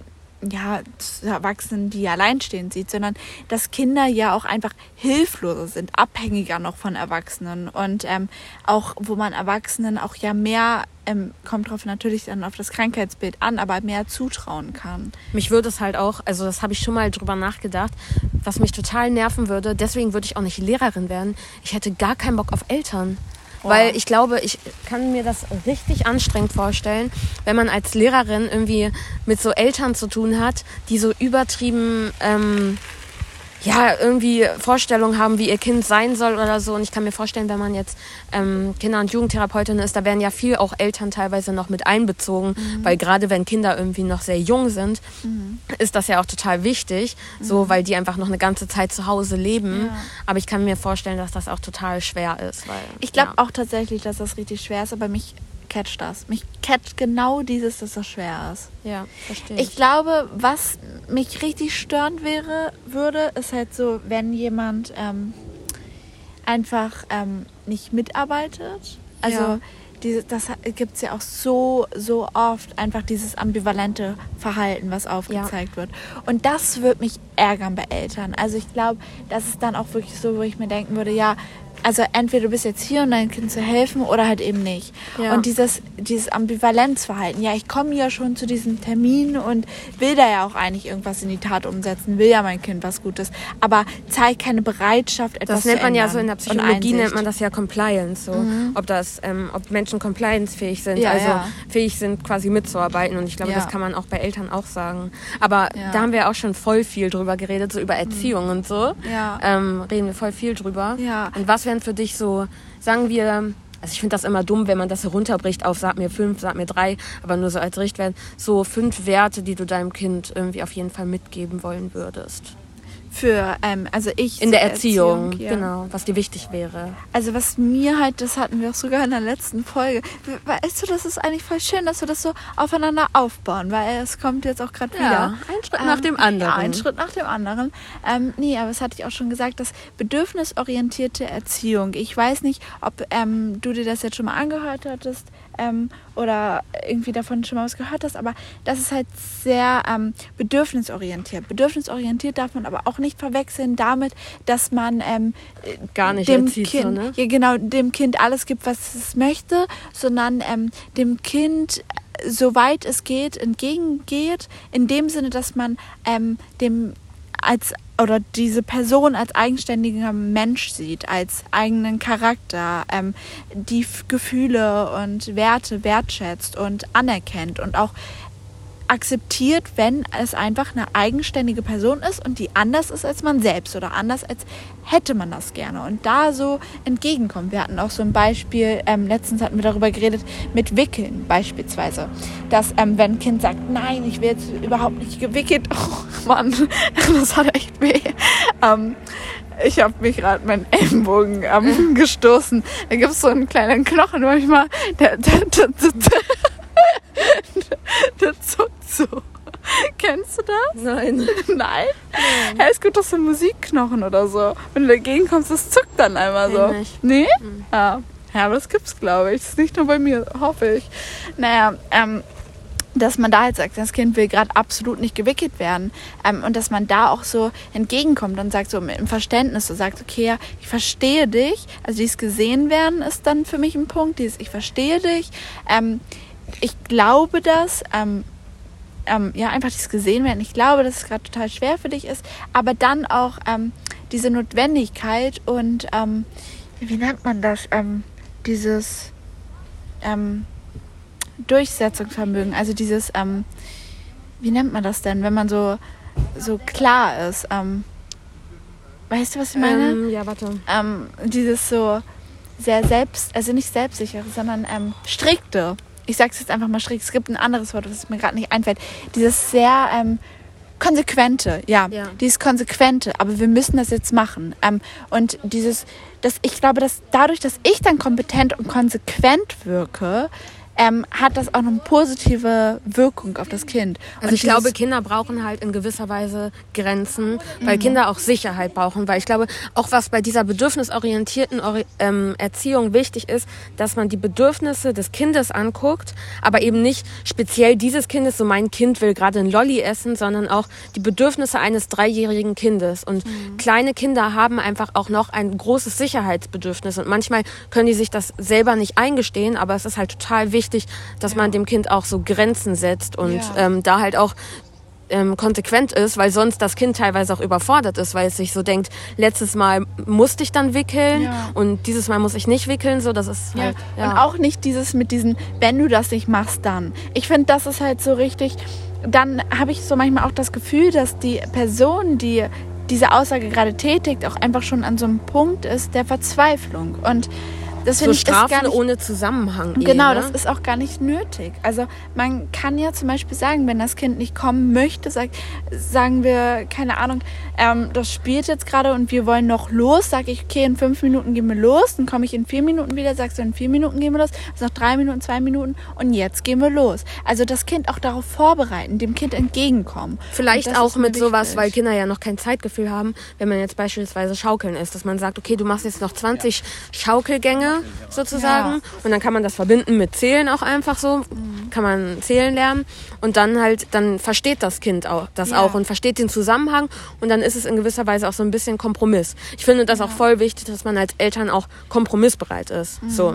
ja Erwachsenen, die alleinstehend sieht, sondern dass Kinder ja auch einfach hilfloser sind, abhängiger noch von Erwachsenen und ähm, auch wo man Erwachsenen auch ja mehr ähm, kommt drauf natürlich dann auf das Krankheitsbild an, aber mehr zutrauen kann. Mich würde es halt auch, also das habe ich schon mal drüber nachgedacht, was mich total nerven würde. Deswegen würde ich auch nicht Lehrerin werden. Ich hätte gar keinen Bock auf Eltern. Weil ich glaube, ich kann mir das richtig anstrengend vorstellen, wenn man als Lehrerin irgendwie mit so Eltern zu tun hat, die so übertrieben, ähm, ja, irgendwie Vorstellungen haben, wie ihr Kind sein soll oder so. Und ich kann mir vorstellen, wenn man jetzt ähm, Kinder- und Jugendtherapeutin ist, da werden ja viel auch Eltern teilweise noch mit einbezogen, weil gerade wenn Kinder irgendwie noch sehr jung sind, ist das ja auch total wichtig, so weil die einfach noch eine ganze Zeit zu Hause leben. Ja. Aber ich kann mir vorstellen, dass das auch total schwer ist. Weil, Ich glaube ja. auch tatsächlich, dass das richtig schwer ist, aber mich catcht das. Mich catcht genau dieses, dass das schwer ist. Ja, verstehe ich. Ich glaube, was mich richtig störend wäre, würde, ist halt so, wenn jemand ähm, einfach ähm, nicht mitarbeitet. Also Ja. diese, das gibt es ja auch so, so oft, einfach dieses ambivalente Verhalten, was aufgezeigt wird. Und das würde mich ärgern bei Eltern. Also ich glaube, das ist dann auch wirklich so, wo ich mir denken würde, ja, also entweder du bist jetzt hier, um deinem Kind zu helfen oder halt eben nicht. Ja. Und dieses, dieses Ambivalenzverhalten, ja, ich komme ja schon zu diesem Termin und will da ja auch eigentlich irgendwas in die Tat umsetzen, will ja mein Kind was Gutes, aber zeigt keine Bereitschaft, etwas Das nennt zu man ja so in der Psychologie nennt man das ja Compliance, so ob das, ähm, ob Menschen compliance-fähig sind, Ja, also ja. fähig sind quasi mitzuarbeiten und ich glaube, das kann man auch bei Eltern auch sagen. Aber. Mhm. da haben wir auch schon voll viel drüber geredet, so über Erziehung und so. Ja. Ähm, reden wir voll viel drüber. Ja. Und was wären für dich so, sagen wir, also ich finde das immer dumm, wenn man das so runterbricht auf sag mir fünf, sag mir drei, aber nur so als Richtwert, so fünf Werte, die du deinem Kind irgendwie auf jeden Fall mitgeben wollen würdest. Für, ähm, also ich. In der Erziehung, ja. genau, was dir wichtig wäre. Also was mir halt, das hatten wir auch sogar in der letzten Folge. Weißt du, das ist eigentlich voll schön, dass wir das so aufeinander aufbauen, weil es kommt jetzt auch gerade wieder. ein Schritt nach dem anderen. Ja, ein Schritt nach dem anderen. Ähm, nee, aber das hatte ich auch schon gesagt, das bedürfnisorientierte Erziehung. Ich weiß nicht, ob ähm, du dir das jetzt schon mal angehört hattest ähm, oder irgendwie davon schon mal was gehört hast, aber das ist halt sehr ähm, bedürfnisorientiert. Bedürfnisorientiert darf man aber auch nicht verwechseln damit, dass man ähm, Gar nicht dem erzieht, so, kind, ne? ja genau, dem Kind alles gibt, was es möchte, sondern ähm, dem Kind äh, soweit es geht entgegengeht, in dem Sinne, dass man ähm, dem als oder diese Person als eigenständiger Mensch sieht, als eigenen Charakter, ähm, die Gefühle und Werte wertschätzt und anerkennt und auch akzeptiert, wenn es einfach eine eigenständige Person ist und die anders ist als man selbst oder anders als hätte man das gerne und da so entgegenkommt. Wir hatten auch so ein Beispiel, ähm, letztens hatten wir darüber geredet, mit Wickeln beispielsweise, dass ähm, wenn ein Kind sagt, nein, ich will jetzt überhaupt nicht gewickelt, oh Mann, das hat echt weh. Ähm, ich habe mich gerade meinen Ellenbogen ähm, gestoßen. Da gibt es so einen kleinen Knochen manchmal, der, der, der, der, der zuckt so. Kennst du das? Nein. Nein? Ja, es gibt doch so Musikknochen oder so. Wenn du dagegen kommst, das zuckt dann einmal so. Nee? Ja. ja, aber das gibt's, glaube ich. Das ist nicht nur bei mir, hoffe ich. Naja, ähm, dass man da halt sagt, das Kind will gerade absolut nicht gewickelt werden ähm, und dass man da auch so entgegenkommt und sagt so im Verständnis so sagt okay ja ich verstehe dich also dieses gesehen werden ist dann für mich ein Punkt dieses ich verstehe dich ähm, ich glaube das ähm, ähm, ja einfach dieses gesehen werden ich glaube dass es gerade total schwer für dich ist aber dann auch ähm, diese Notwendigkeit und ähm, wie nennt man das ähm, dieses ähm, Durchsetzungsvermögen, also dieses, ähm, wie nennt man das denn, wenn man so, so klar ist? Weißt du, was ich meine? Ja, warte. Dieses so sehr selbst, also nicht selbstsichere, sondern ähm, strikte. Ich sag's jetzt einfach mal strikt. Es gibt ein anderes Wort, was mir gerade nicht einfällt. Dieses sehr ähm, konsequente, ja, Ja. dieses konsequente. Aber wir müssen das jetzt machen. Ähm, und dieses, dass ich glaube, dass dadurch, dass ich dann kompetent und konsequent wirke, ähm, hat das auch eine positive Wirkung auf das Kind. Also Und ich glaube, Kinder brauchen halt in gewisser Weise Grenzen, Mhm. weil Kinder auch Sicherheit brauchen. Weil ich glaube, auch was bei dieser bedürfnisorientierten Ori ähm, Erziehung wichtig ist, dass man die Bedürfnisse des Kindes anguckt, aber eben nicht speziell dieses Kindes, so mein Kind will gerade ein Lolli essen, sondern auch die Bedürfnisse eines dreijährigen Kindes. Und Mhm. kleine Kinder haben einfach auch noch ein großes Sicherheitsbedürfnis. Und manchmal können die sich das selber nicht eingestehen, aber es ist halt total wichtig, dass man dem Kind auch so Grenzen setzt und Ja. ähm, da halt auch ähm, konsequent ist, weil sonst das Kind teilweise auch überfordert ist, weil es sich so denkt, letztes Mal musste ich dann wickeln Ja. und dieses Mal muss ich nicht wickeln, so das ist Ja. halt Und auch nicht dieses mit diesen, wenn du das nicht machst, dann. Ich finde, das ist halt so richtig. Dann habe ich so manchmal auch das Gefühl, dass die Person, die diese Aussage gerade tätigt, auch einfach schon an so einem Punkt ist der Verzweiflung. Und das so finde ich Strafen nicht ohne Zusammenhang. eh, Genau, ne? das ist auch gar nicht nötig. Also man kann ja zum Beispiel sagen, wenn das Kind nicht kommen möchte, sagt, sagen wir, keine Ahnung, ähm, das spielt jetzt gerade und wir wollen noch los, sage ich, okay, in fünf Minuten gehen wir los, dann komme ich in vier Minuten wieder, sagst du, in vier Minuten gehen wir los, also noch drei Minuten, zwei Minuten und jetzt gehen wir los. Also das Kind auch darauf vorbereiten, dem Kind entgegenkommen. Vielleicht auch mit sowas, weil Kinder ja noch kein Zeitgefühl haben, wenn man jetzt beispielsweise Schaukeln ist, dass man sagt, okay, du machst jetzt noch 20 Schaukelgänge Dinge sozusagen. Ja. Und dann kann man das verbinden mit Zählen auch einfach so. Mhm. Kann man zählen lernen. Und dann halt, dann versteht das Kind auch das Ja. auch und versteht den Zusammenhang. Und dann ist es in gewisser Weise auch so ein bisschen Kompromiss. Ich finde das auch voll wichtig, dass man als Eltern auch kompromissbereit ist. So.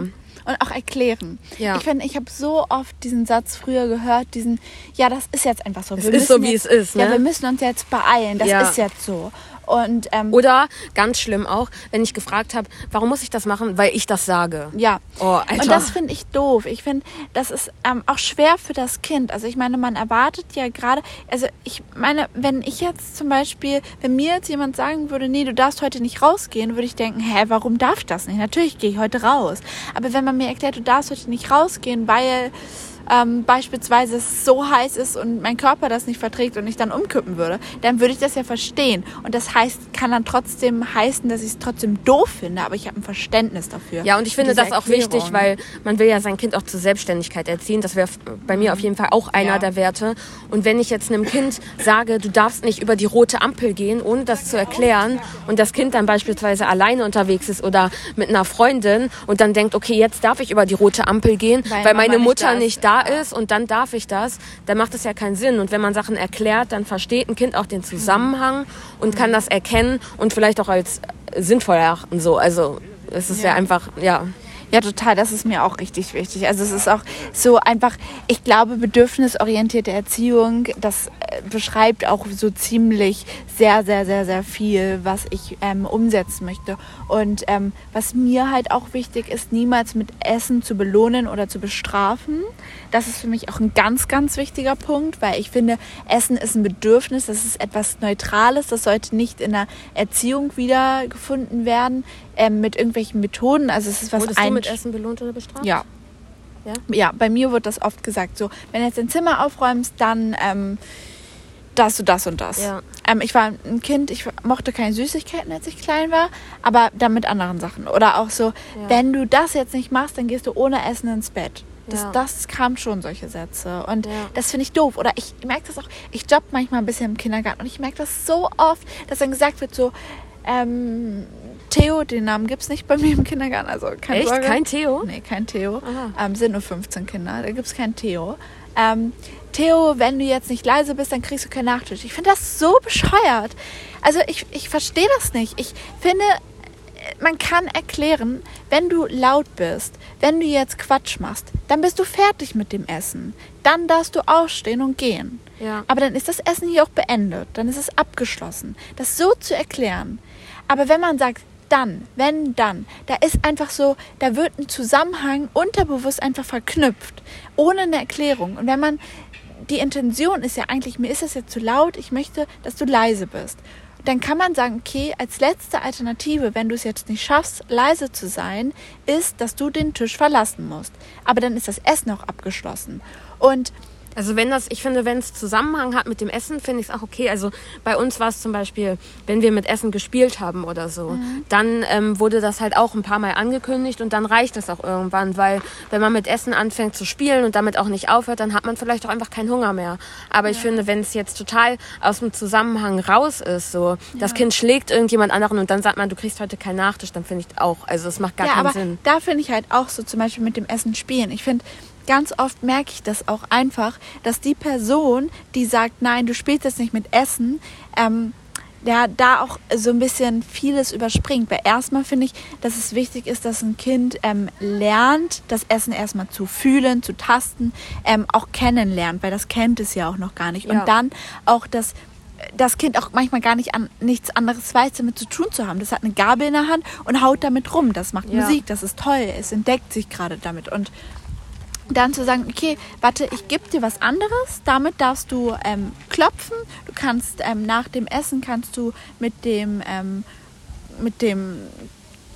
und auch erklären. Ja. Ich finde, ich habe so oft diesen Satz früher gehört, diesen, ja, das ist jetzt einfach so. Es Wir ist so, wie jetzt, es ist, Ja, ne? wir müssen uns jetzt beeilen. Das Ja. ist jetzt so. Und ähm, Oder ganz schlimm auch, wenn ich gefragt habe, warum muss ich das machen? Weil ich das sage. ja. Oh, Alter. Und das finde ich doof. Ich finde, das ist ähm, auch schwer für das Kind. Also ich meine, man erwartet ja gerade, also ich meine, wenn ich jetzt zum Beispiel, wenn mir jetzt jemand sagen würde, nee, du darfst heute nicht rausgehen, würde ich denken, hä, warum darf ich das nicht? Natürlich gehe ich heute raus. Aber wenn man mir erklärt, du darfst heute nicht rausgehen, weil ähm, beispielsweise es so heiß ist und mein Körper das nicht verträgt und ich dann umkippen würde, dann würde ich das ja verstehen. Und das heißt, kann dann trotzdem heißen, dass ich es trotzdem doof finde, aber ich habe ein Verständnis dafür. Ja, und ich finde das auch wichtig, weil man will ja sein Kind auch zur Selbstständigkeit erziehen. Das wäre bei mir auf jeden Fall auch einer Ja. der Werte. Und wenn ich jetzt einem Kind sage, du darfst nicht über die rote Ampel gehen, ohne das zu erklären, und das Kind dann beispielsweise alleine unterwegs ist oder mit einer Freundin und dann denkt, okay, jetzt darf ich über die rote Ampel gehen, Weil weil, meine nicht Mutter da ist. nicht da ist und dann darf ich das, dann macht das ja keinen Sinn. Und wenn man Sachen erklärt, dann versteht ein Kind auch den Zusammenhang und kann das erkennen und vielleicht auch als sinnvoll erachten. So, also es ist ja, Ja. einfach, ja. Ja, total. Das ist mir auch richtig wichtig. Also es ist auch so einfach, ich glaube, bedürfnisorientierte Erziehung, das äh, beschreibt auch so ziemlich sehr, sehr, sehr, sehr viel, was ich ähm, umsetzen möchte. Und ähm, was mir halt auch wichtig ist, niemals mit Essen zu belohnen oder zu bestrafen. Das ist für mich auch ein ganz, ganz wichtiger Punkt, weil ich finde, Essen ist ein Bedürfnis, das ist etwas Neutrales, das sollte nicht in der Erziehung wiedergefunden werden ähm, mit irgendwelchen Methoden. Also es ist was Wurdest du ein mit Essen belohnt oder bestraft? ja. Ja? Ja, bei mir wird das oft gesagt, so, wenn du jetzt dein Zimmer aufräumst, dann ähm, darfst du das und das. Ja. Ähm, ich war ein Kind, ich mochte keine Süßigkeiten, als ich klein war, aber dann mit anderen Sachen. Oder auch so, Ja. wenn du das jetzt nicht machst, dann gehst du ohne Essen ins Bett. Das, Ja. das kam schon, solche Sätze. Und Ja. das finde ich doof. Oder ich merke das auch, ich jobbe manchmal ein bisschen im Kindergarten und ich merke das so oft, dass dann gesagt wird so, ähm, Theo, den Namen gibt es nicht bei mir im Kindergarten, also keine Echt? Sorge. Kein Theo? Nee, kein Theo. Ähm, sind nur 15 Kinder, da gibt es keinen Theo. Ähm, Theo, wenn du jetzt nicht leise bist, dann kriegst du keinen Nachtisch. Ich finde das so bescheuert. Also ich, ich verstehe das nicht. Ich finde, man kann erklären, wenn du laut bist, wenn du jetzt Quatsch machst, dann bist du fertig mit dem Essen. Dann darfst du aufstehen und gehen. Ja. Aber dann ist das Essen hier auch beendet. Dann ist es abgeschlossen. Das so zu erklären. Aber wenn man sagt, dann, wenn, dann, da ist einfach so, da wird ein Zusammenhang unterbewusst einfach verknüpft. Ohne eine Erklärung. Und wenn man, die Intention ist ja eigentlich, mir ist das jetzt zu laut, ich möchte, dass du leise bist. Dann kann man sagen, okay, als letzte Alternative, wenn du es jetzt nicht schaffst, leise zu sein, ist, dass du den Tisch verlassen musst. Aber dann ist das Essen auch abgeschlossen. Und Also wenn das, ich finde, wenn es Zusammenhang hat mit dem Essen, finde ich es auch okay. Also bei uns war es zum Beispiel, wenn wir mit Essen gespielt haben oder so, Mhm. dann ähm, wurde das halt auch ein paar Mal angekündigt und dann reicht das auch irgendwann, weil wenn man mit Essen anfängt zu spielen und damit auch nicht aufhört, dann hat man vielleicht auch einfach keinen Hunger mehr. Aber ich finde, wenn es jetzt total aus dem Zusammenhang raus ist, so das Kind schlägt irgendjemand anderen und dann sagt man, du kriegst heute keinen Nachtisch, dann finde ich auch, also es macht gar ja, keinen aber Sinn. da finde ich halt auch so zum Beispiel mit dem Essen spielen. Ich finde, ganz oft merke ich das auch einfach, dass die Person, die sagt, nein, du spielst jetzt nicht mit Essen, ähm, ja, da auch so ein bisschen vieles überspringt. Weil erstmal finde ich, dass es wichtig ist, dass ein Kind ähm, lernt, das Essen erstmal zu fühlen, zu tasten, ähm, auch kennenlernt, weil das kennt es ja auch noch gar nicht. Ja. Und dann auch das das Kind auch manchmal gar nicht an nichts anderes weiß, damit zu tun zu haben. Das hat eine Gabel in der Hand und haut damit rum. Das macht Ja. Musik, das ist toll. Es entdeckt sich gerade damit. Und dann zu sagen, okay, warte, ich gebe dir was anderes. Damit darfst du ähm, klopfen. Du kannst ähm, nach dem Essen kannst du mit dem ähm, mit dem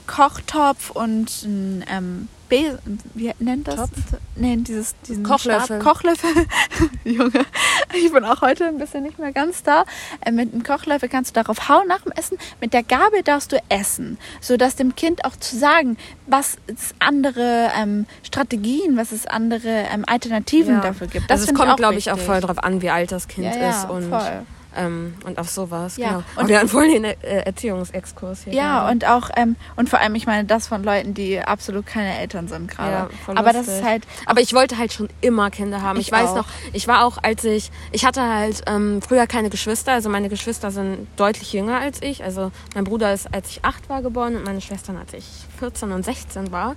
Kochtopf und ein Besen, wie nennt das? Topf? Nee, dieses diesen Kochlöffel. Stab, Kochlöffel. Junge, ich bin auch heute ein bisschen nicht mehr ganz da. Äh, mit einem Kochlöffel kannst du darauf hauen nach dem Essen. Mit der Gabel darfst du essen, sodass dem Kind auch zu sagen, was es andere ähm, Strategien, was es andere ähm, Alternativen dafür gibt. Das also es kommt, glaube ich, auch voll drauf an, wie alt das Kind ja, ja, ist und voll. Ähm, und auf sowas. Ja, Genau. und- wir hatten vorhin den äh, Erziehungsexkurs hier. Ja, gerade. und auch, ähm, und vor allem, ich meine, das von Leuten, die absolut keine Eltern sind gerade. Ja, Aber das ist halt, Aber ich wollte halt schon immer Kinder haben. Ich, Ich weiß auch. noch, ich war auch, als ich, ich hatte halt ähm, früher keine Geschwister. Also meine Geschwister sind deutlich jünger als ich. Also mein Bruder ist, als ich acht war, geboren und meine Schwestern, als ich 14 und 16 war.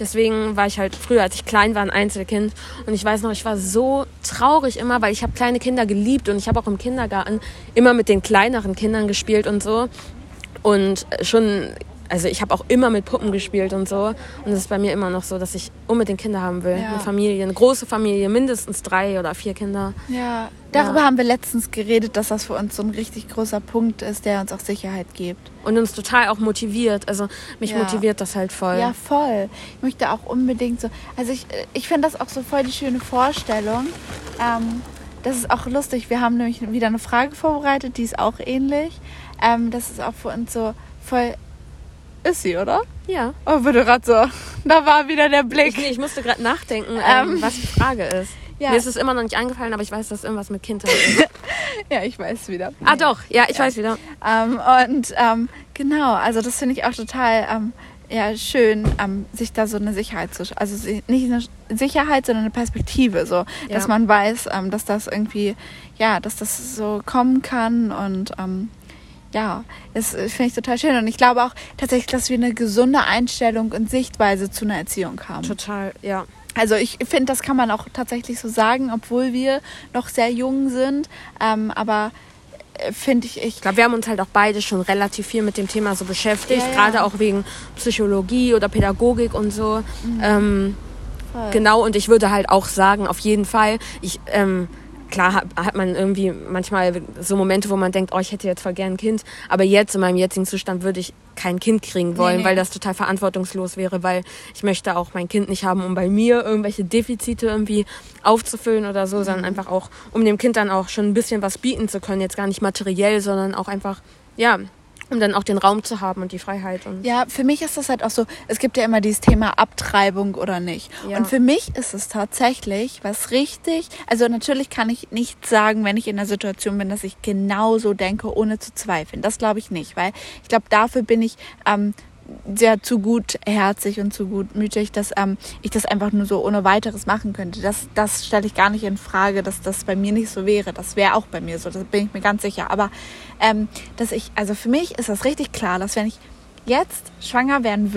Deswegen war ich halt früher, als ich klein war, ein Einzelkind. Und ich weiß noch, ich war so traurig immer, weil ich habe kleine Kinder geliebt und ich habe auch im Kindergarten immer mit den kleineren Kindern gespielt und so. Und schon, also ich habe auch immer mit Puppen gespielt und so. Und es ist bei mir immer noch so, dass ich unbedingt Kinder haben will. Ja. Eine Familie, eine große Familie, mindestens drei oder vier Kinder. ja, darüber Ja. haben wir letztens geredet, dass das für uns so ein richtig großer Punkt ist, der uns auch Sicherheit gibt. Und uns total auch motiviert. Also mich Ja. motiviert das halt voll. Ja, voll. Ich möchte auch unbedingt so. Also ich, ich finde das auch so voll die schöne Vorstellung. Ähm, das ist auch lustig. Wir haben nämlich wieder eine Frage vorbereitet, die ist auch ähnlich. Ähm, das ist auch für uns so voll. Ist sie, oder? ja. Oh, bitte gerade so. Da war wieder der Blick. Ich, nee, ich musste gerade nachdenken, Ähm. ähm, was die Frage ist. Ja. Mir ist es immer noch nicht eingefallen, aber ich weiß, dass irgendwas mit Kindheit ist. Ja, ich weiß wieder. ah doch, ja, ich weiß wieder. Ähm, und ähm, genau, also das finde ich auch total ähm, ja, schön, ähm, sich da so eine Sicherheit zu, also nicht eine Sicherheit, sondern eine Perspektive, so, dass Ja. man weiß, ähm, dass das irgendwie, ja, dass das so kommen kann und ja, das äh, finde ich total schön. Und ich glaube auch tatsächlich, dass wir eine gesunde Einstellung und Sichtweise zu einer Erziehung haben. Total, ja. Also ich finde, das kann man auch tatsächlich so sagen, obwohl wir noch sehr jung sind. Ähm, aber äh, finde ich, ich Ich glaube, wir haben uns halt auch beide schon relativ viel mit dem Thema so beschäftigt, Ja, ja. gerade auch wegen Psychologie oder Pädagogik und so. Ähm, Voll. genau, und ich würde halt auch sagen, auf jeden Fall, ich, ähm, klar hat, hat man irgendwie manchmal so Momente, wo man denkt, oh, ich hätte jetzt voll gern ein Kind, aber jetzt in meinem jetzigen Zustand würde ich kein Kind kriegen wollen, Nee, nee. weil das total verantwortungslos wäre, weil ich möchte auch mein Kind nicht haben, um bei mir irgendwelche Defizite irgendwie aufzufüllen oder so, Mhm. sondern einfach auch, um dem Kind dann auch schon ein bisschen was bieten zu können, jetzt gar nicht materiell, sondern auch einfach, ja, um dann auch den Raum zu haben und die Freiheit und Ja, für mich ist das halt auch so, es gibt ja immer dieses Thema Abtreibung oder nicht. Ja. Und für mich ist es tatsächlich was richtig, also natürlich kann ich nicht sagen, wenn ich in der Situation bin, dass ich genauso denke, ohne zu zweifeln. Das glaube ich nicht, weil ich glaube, dafür bin ich ähm, sehr zu gutherzig und zu gutmütig, dass ähm, ich das einfach nur so ohne weiteres machen könnte. Das, das stelle ich gar nicht in Frage, dass das bei mir nicht so wäre. Das wäre auch bei mir so, das bin ich mir ganz sicher. Aber ähm, dass ich, also für mich ist das richtig klar, dass wenn ich jetzt schwanger werden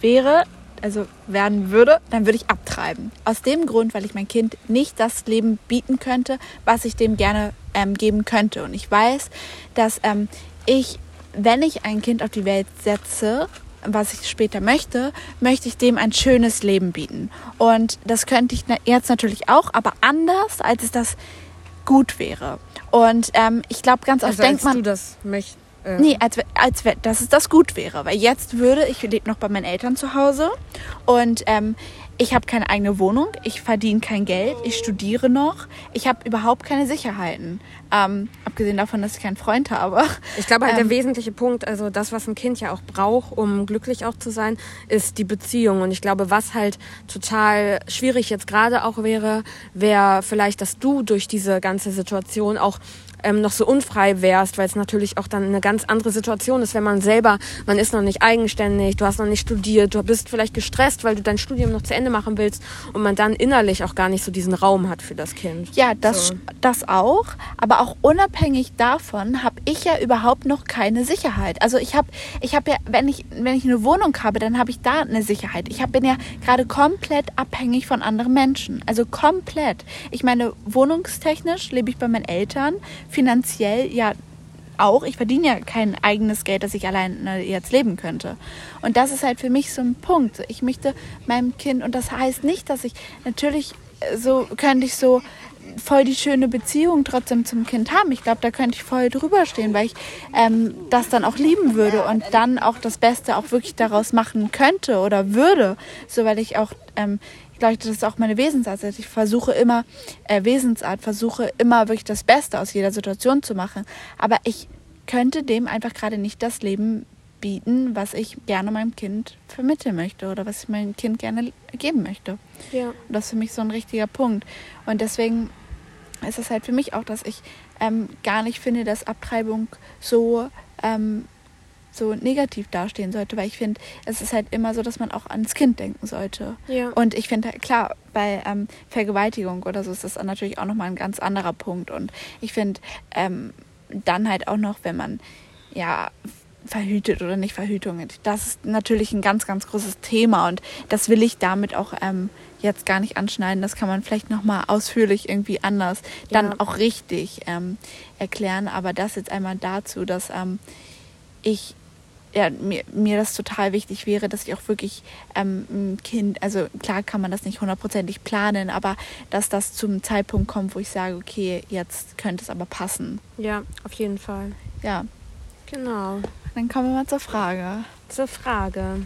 wäre, also werden würde, dann würde ich abtreiben. Aus dem Grund, weil ich mein Kind nicht das Leben bieten könnte, was ich dem gerne ähm, geben könnte. Und ich weiß, dass ähm, ich, wenn ich ein Kind auf die Welt setze, was ich später möchte, möchte ich dem ein schönes Leben bieten. Und das könnte ich jetzt natürlich auch, aber anders, als es das gut wäre. Und ähm, ich glaube, ganz oft also denkt man, du das möchtest. Äh, Nee, als, als we- dass es das gut wäre. Weil jetzt würde, ich lebe noch bei meinen Eltern zu Hause und ähm, ich habe keine eigene Wohnung, ich verdiene kein Geld, ich studiere noch, ich habe überhaupt keine Sicherheiten. Ähm, abgesehen davon, dass ich keinen Freund habe. Ich glaube halt Ähm, der wesentliche Punkt, also das, was ein Kind ja auch braucht, um glücklich auch zu sein, ist die Beziehung. Und ich glaube, was halt total schwierig jetzt gerade auch wäre, wäre vielleicht, dass du durch diese ganze Situation auch ähm, noch so unfrei wärst, weil es natürlich auch dann eine ganz andere Situation ist, wenn man selber, man ist noch nicht eigenständig, du hast noch nicht studiert, du bist vielleicht gestresst, weil du dein Studium noch zu Ende machen willst und man dann innerlich auch gar nicht so diesen Raum hat für das Kind. Ja, das, So. das auch. Aber auch unabhängig davon habe ich ja überhaupt noch keine Sicherheit. Also ich habe ich hab ja, wenn ich, wenn ich eine Wohnung habe, dann habe ich da eine Sicherheit. Ich hab, bin ja gerade komplett abhängig von anderen Menschen. Also komplett. Ich meine, wohnungstechnisch lebe ich bei meinen Eltern. Finanziell ja auch. Ich verdiene ja kein eigenes Geld, dass ich alleine jetzt leben könnte. Und das ist halt für mich so ein Punkt. Ich möchte meinem Kind, und das heißt nicht, dass ich natürlich äh, so könnte ich so voll die schöne Beziehung trotzdem zum Kind haben. Ich glaube, da könnte ich voll drüber stehen, weil ich ähm, das dann auch lieben würde und dann auch das Beste auch wirklich daraus machen könnte oder würde. So, weil ich auch, ähm, glaube, das ist auch meine Wesensart. Also Ich versuche immer, äh, Wesensart, versuche immer wirklich das Beste aus jeder Situation zu machen. Aber ich könnte dem einfach gerade nicht das Leben bieten, was ich gerne meinem Kind vermitteln möchte oder was ich meinem Kind gerne geben möchte. Ja. Und das ist für mich so ein richtiger Punkt. Und deswegen ist es halt für mich auch, dass ich ähm, gar nicht finde, dass Abtreibung so, ähm, so negativ dastehen sollte, weil ich finde, es ist halt immer so, dass man auch ans Kind denken sollte. Ja. Und ich finde, klar, bei ähm, Vergewaltigung oder so ist das natürlich auch nochmal ein ganz anderer Punkt. Und ich finde, ähm, dann halt auch noch, wenn man ja verhütet oder nicht Verhütung. Das ist natürlich ein ganz, ganz großes Thema und das will ich damit auch ähm, jetzt gar nicht anschneiden. Das kann man vielleicht nochmal ausführlich irgendwie anders dann Ja. auch richtig ähm, erklären. Aber das jetzt einmal dazu, dass ähm, ich ja, mir, mir das total wichtig wäre, dass ich auch wirklich ähm, ein Kind, also klar kann man das nicht hundertprozentig planen, aber dass das zum Zeitpunkt kommt, wo ich sage, okay, jetzt könnte es aber passen. Ja, auf jeden Fall. Ja, Genau. dann kommen wir mal zur Frage. Zur Frage.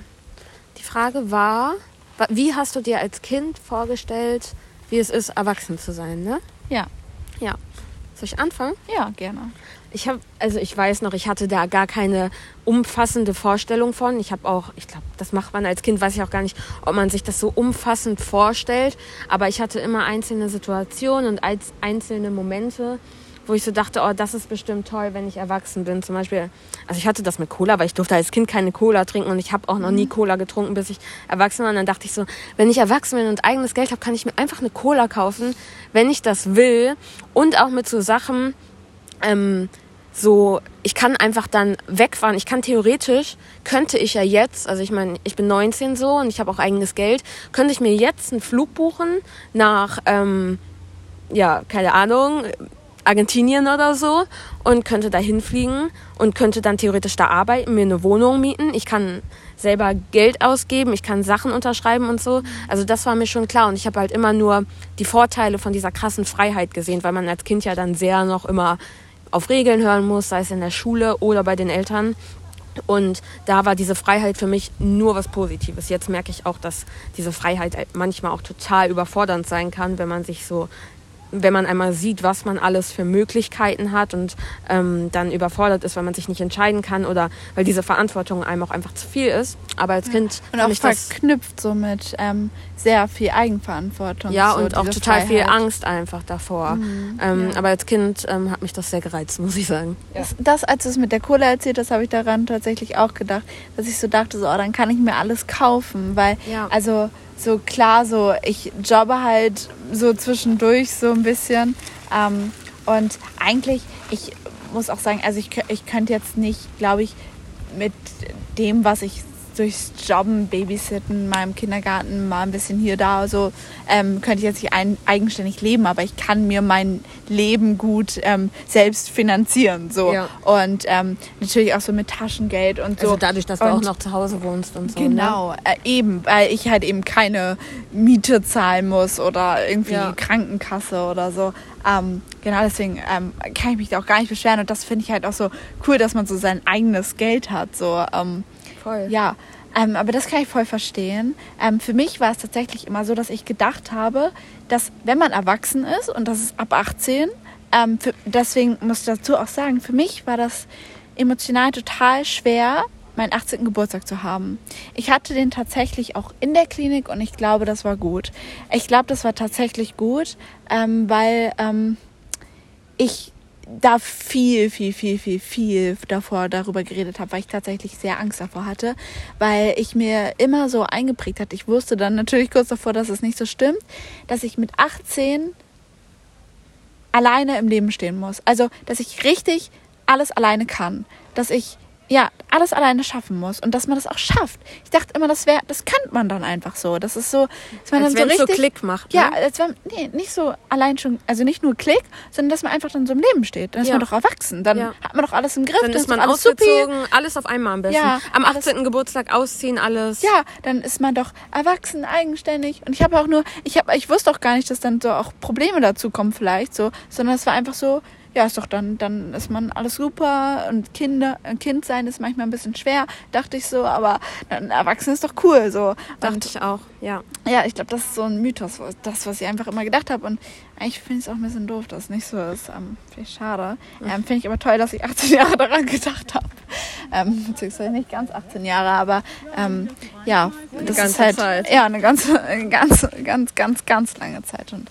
Die Frage war, wa- wie hast du dir als Kind vorgestellt, wie es ist, erwachsen zu sein, ne? Ja, Ja. Soll ich anfangen? ja, gerne. Ich habe, also ich weiß noch, ich hatte da gar keine umfassende Vorstellung von. Ich habe auch, ich glaube, das macht man als Kind, weiß ich auch gar nicht, ob man sich das so umfassend vorstellt. Aber ich hatte immer einzelne Situationen und als einzelne Momente, wo ich so dachte, oh, das ist bestimmt toll, wenn ich erwachsen bin. Zum Beispiel, also ich hatte das mit Cola, weil ich durfte als Kind keine Cola trinken und ich habe auch noch nie Cola getrunken, bis ich erwachsen war. Und dann dachte ich so, wenn ich erwachsen bin und eigenes Geld habe, kann ich mir einfach eine Cola kaufen, wenn ich das will. Und auch mit so Sachen, ähm, so, ich kann einfach dann wegfahren. Ich kann theoretisch, könnte ich ja jetzt, also ich meine, ich bin 19 so und ich habe auch eigenes Geld, könnte ich mir jetzt einen Flug buchen nach, ähm, ja, keine Ahnung, Argentinien oder so und könnte da hinfliegen und könnte dann theoretisch da arbeiten, mir eine Wohnung mieten. Ich kann selber Geld ausgeben, ich kann Sachen unterschreiben und so. Also das war mir schon klar und ich habe halt immer nur die Vorteile von dieser krassen Freiheit gesehen, weil man als Kind ja dann sehr noch immer auf Regeln hören muss, sei es in der Schule oder bei den Eltern. Und da war diese Freiheit für mich nur was Positives. Jetzt merke ich auch, dass diese Freiheit manchmal auch total überfordernd sein kann, wenn man sich so, wenn man einmal sieht, was man alles für Möglichkeiten hat und ähm, dann überfordert ist, weil man sich nicht entscheiden kann oder weil diese Verantwortung einem auch einfach zu viel ist. Aber als Kind Und auch ich das verknüpft so mit ähm, sehr viel Eigenverantwortung. ja so und auch total viel Freiheit. Angst einfach davor. Mhm, ähm, ja. Aber als Kind ähm, hat mich das sehr gereizt, muss ich sagen. Das, das, als du es mit der Cola erzählt hast, habe ich daran tatsächlich auch gedacht, dass ich so dachte, so, oh, dann kann ich mir alles kaufen, weil, Ja. also so klar, so ich jobbe halt so zwischendurch so ein bisschen ähm, und eigentlich, ich muss auch sagen, also ich, ich könnte jetzt nicht, glaube ich, mit dem, was ich durchs Jobben, Babysitten, meinem Kindergarten, mal ein bisschen hier, da, so, ähm, könnte ich jetzt nicht ein, eigenständig leben, aber ich kann mir mein Leben gut ähm, selbst finanzieren, so. Ja. Und ähm, natürlich auch so mit Taschengeld und so. Also dadurch, dass du Und- auch noch zu Hause wohnst und so. Ne? Genau, äh, eben, weil ich halt eben keine Miete zahlen muss oder irgendwie Ja. Krankenkasse oder so. Ähm, genau, deswegen ähm, kann ich mich da auch gar nicht beschweren und das finde ich halt auch so cool, dass man so sein eigenes Geld hat. So, ähm, Voll. ja, ähm, aber das kann ich voll verstehen. Ähm, für mich war es tatsächlich immer so, dass ich gedacht habe, dass wenn man erwachsen ist und das ist ab 18, ähm, für, deswegen muss ich dazu auch sagen, für mich war das emotional total schwer, meinen 18. Geburtstag zu haben. Ich hatte den tatsächlich auch in der Klinik und ich glaube, das war gut. Ich glaube, das war tatsächlich gut, ähm, weil ähm, ich da viel, viel, viel, viel, viel davor darüber geredet habe, weil ich tatsächlich sehr Angst davor hatte, weil ich mir immer so eingeprägt hatte. Ich wusste dann natürlich kurz davor, dass es nicht so stimmt, dass ich mit 18 alleine im Leben stehen muss. Also, dass ich richtig alles alleine kann, dass ich ja alles alleine schaffen muss und dass man das auch schafft. Ich dachte immer, das wäre, das könnte man dann einfach so. Das ist so, dass man Als dann wenn so es so richtig Klick macht. ja, Ne? als wenn, nee, nicht so allein schon, also nicht nur Klick, sondern dass man einfach dann so im Leben steht. Dann ist Ja. man doch erwachsen. Dann Ja. hat man doch alles im Griff. Dann ist man alles supi. ausgezogen, alles auf einmal am besten. Ja, am alles- 18. Geburtstag ausziehen, alles. Ja, dann ist man doch erwachsen, eigenständig. Und ich habe auch nur, ich habe, ich wusste auch gar nicht, dass dann so auch Probleme dazu kommen vielleicht so, sondern es war einfach so, ja, ist doch dann, dann ist man alles super und Kinder, ein Kind sein ist manchmal ein bisschen schwer, dachte ich so, aber dann erwachsen ist doch cool so. Dachte Und ich auch, ja. Ja, ich glaube, das ist so ein Mythos, das, was ich einfach immer gedacht habe. Und eigentlich finde ich es auch ein bisschen doof, dass es nicht so ist. Ähm, finde ich schade. Ähm, finde ich aber toll, dass ich 18 Jahre daran gedacht habe. Ähm, beziehungsweise nicht ganz 18 Jahre, aber ähm, ja, das ganze ist halt Zeit. ja eine ganze, eine ganz, ganz, ganz, ganz lange Zeit. Und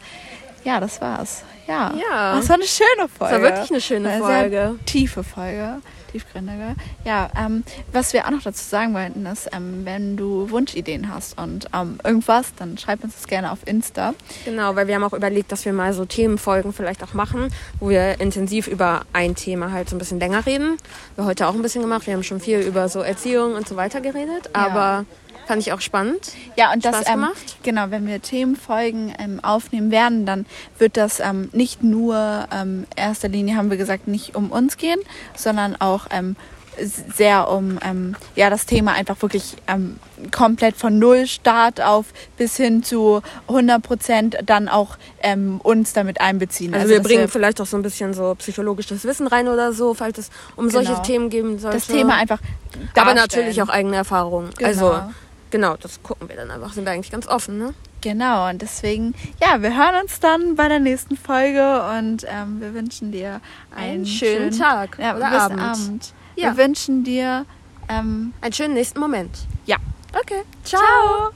ja, das war's. Ja. Ja. Das war eine schöne Folge. Das war wirklich eine schöne Eine Folge. Tiefe Folge. Tiefgründige. Ja, ähm, was wir auch noch dazu sagen wollten, ist, ähm, wenn du Wunschideen hast und ähm, irgendwas, dann schreib uns das gerne auf Insta. Genau, weil wir haben auch überlegt, dass wir mal so Themenfolgen vielleicht auch machen, wo wir intensiv über ein Thema halt so ein bisschen länger reden. Wir heute auch ein bisschen gemacht. Wir haben schon viel über so Erziehung und so weiter geredet, aber fand ich auch spannend. Ja, und das, Spaß ähm, gemacht? genau, wenn wir Themenfolgen ähm, aufnehmen werden, dann wird das ähm, nicht nur, ähm, erster Linie haben wir gesagt, nicht um uns gehen, sondern auch ähm, sehr um ähm, ja das Thema einfach wirklich ähm, komplett von null Start auf bis hin zu 100 Prozent dann auch ähm, uns damit einbeziehen. Also, wir dass bringen vielleicht auch so ein bisschen so psychologisches Wissen rein oder so, falls es um solche Genau. Themen geben sollte. das Thema einfach Aber darstellen. natürlich auch eigene Erfahrungen. Genau. Also, genau, das gucken wir dann einfach. Sind wir eigentlich ganz offen, ne? Genau, und deswegen, ja, wir hören uns dann bei der nächsten Folge und ähm, wir wünschen dir einen, Einen schönen Tag ja, oder Abend. Abend. Ja. Wir wünschen dir, ähm, Einen schönen nächsten Moment. ja. Okay. Ciao.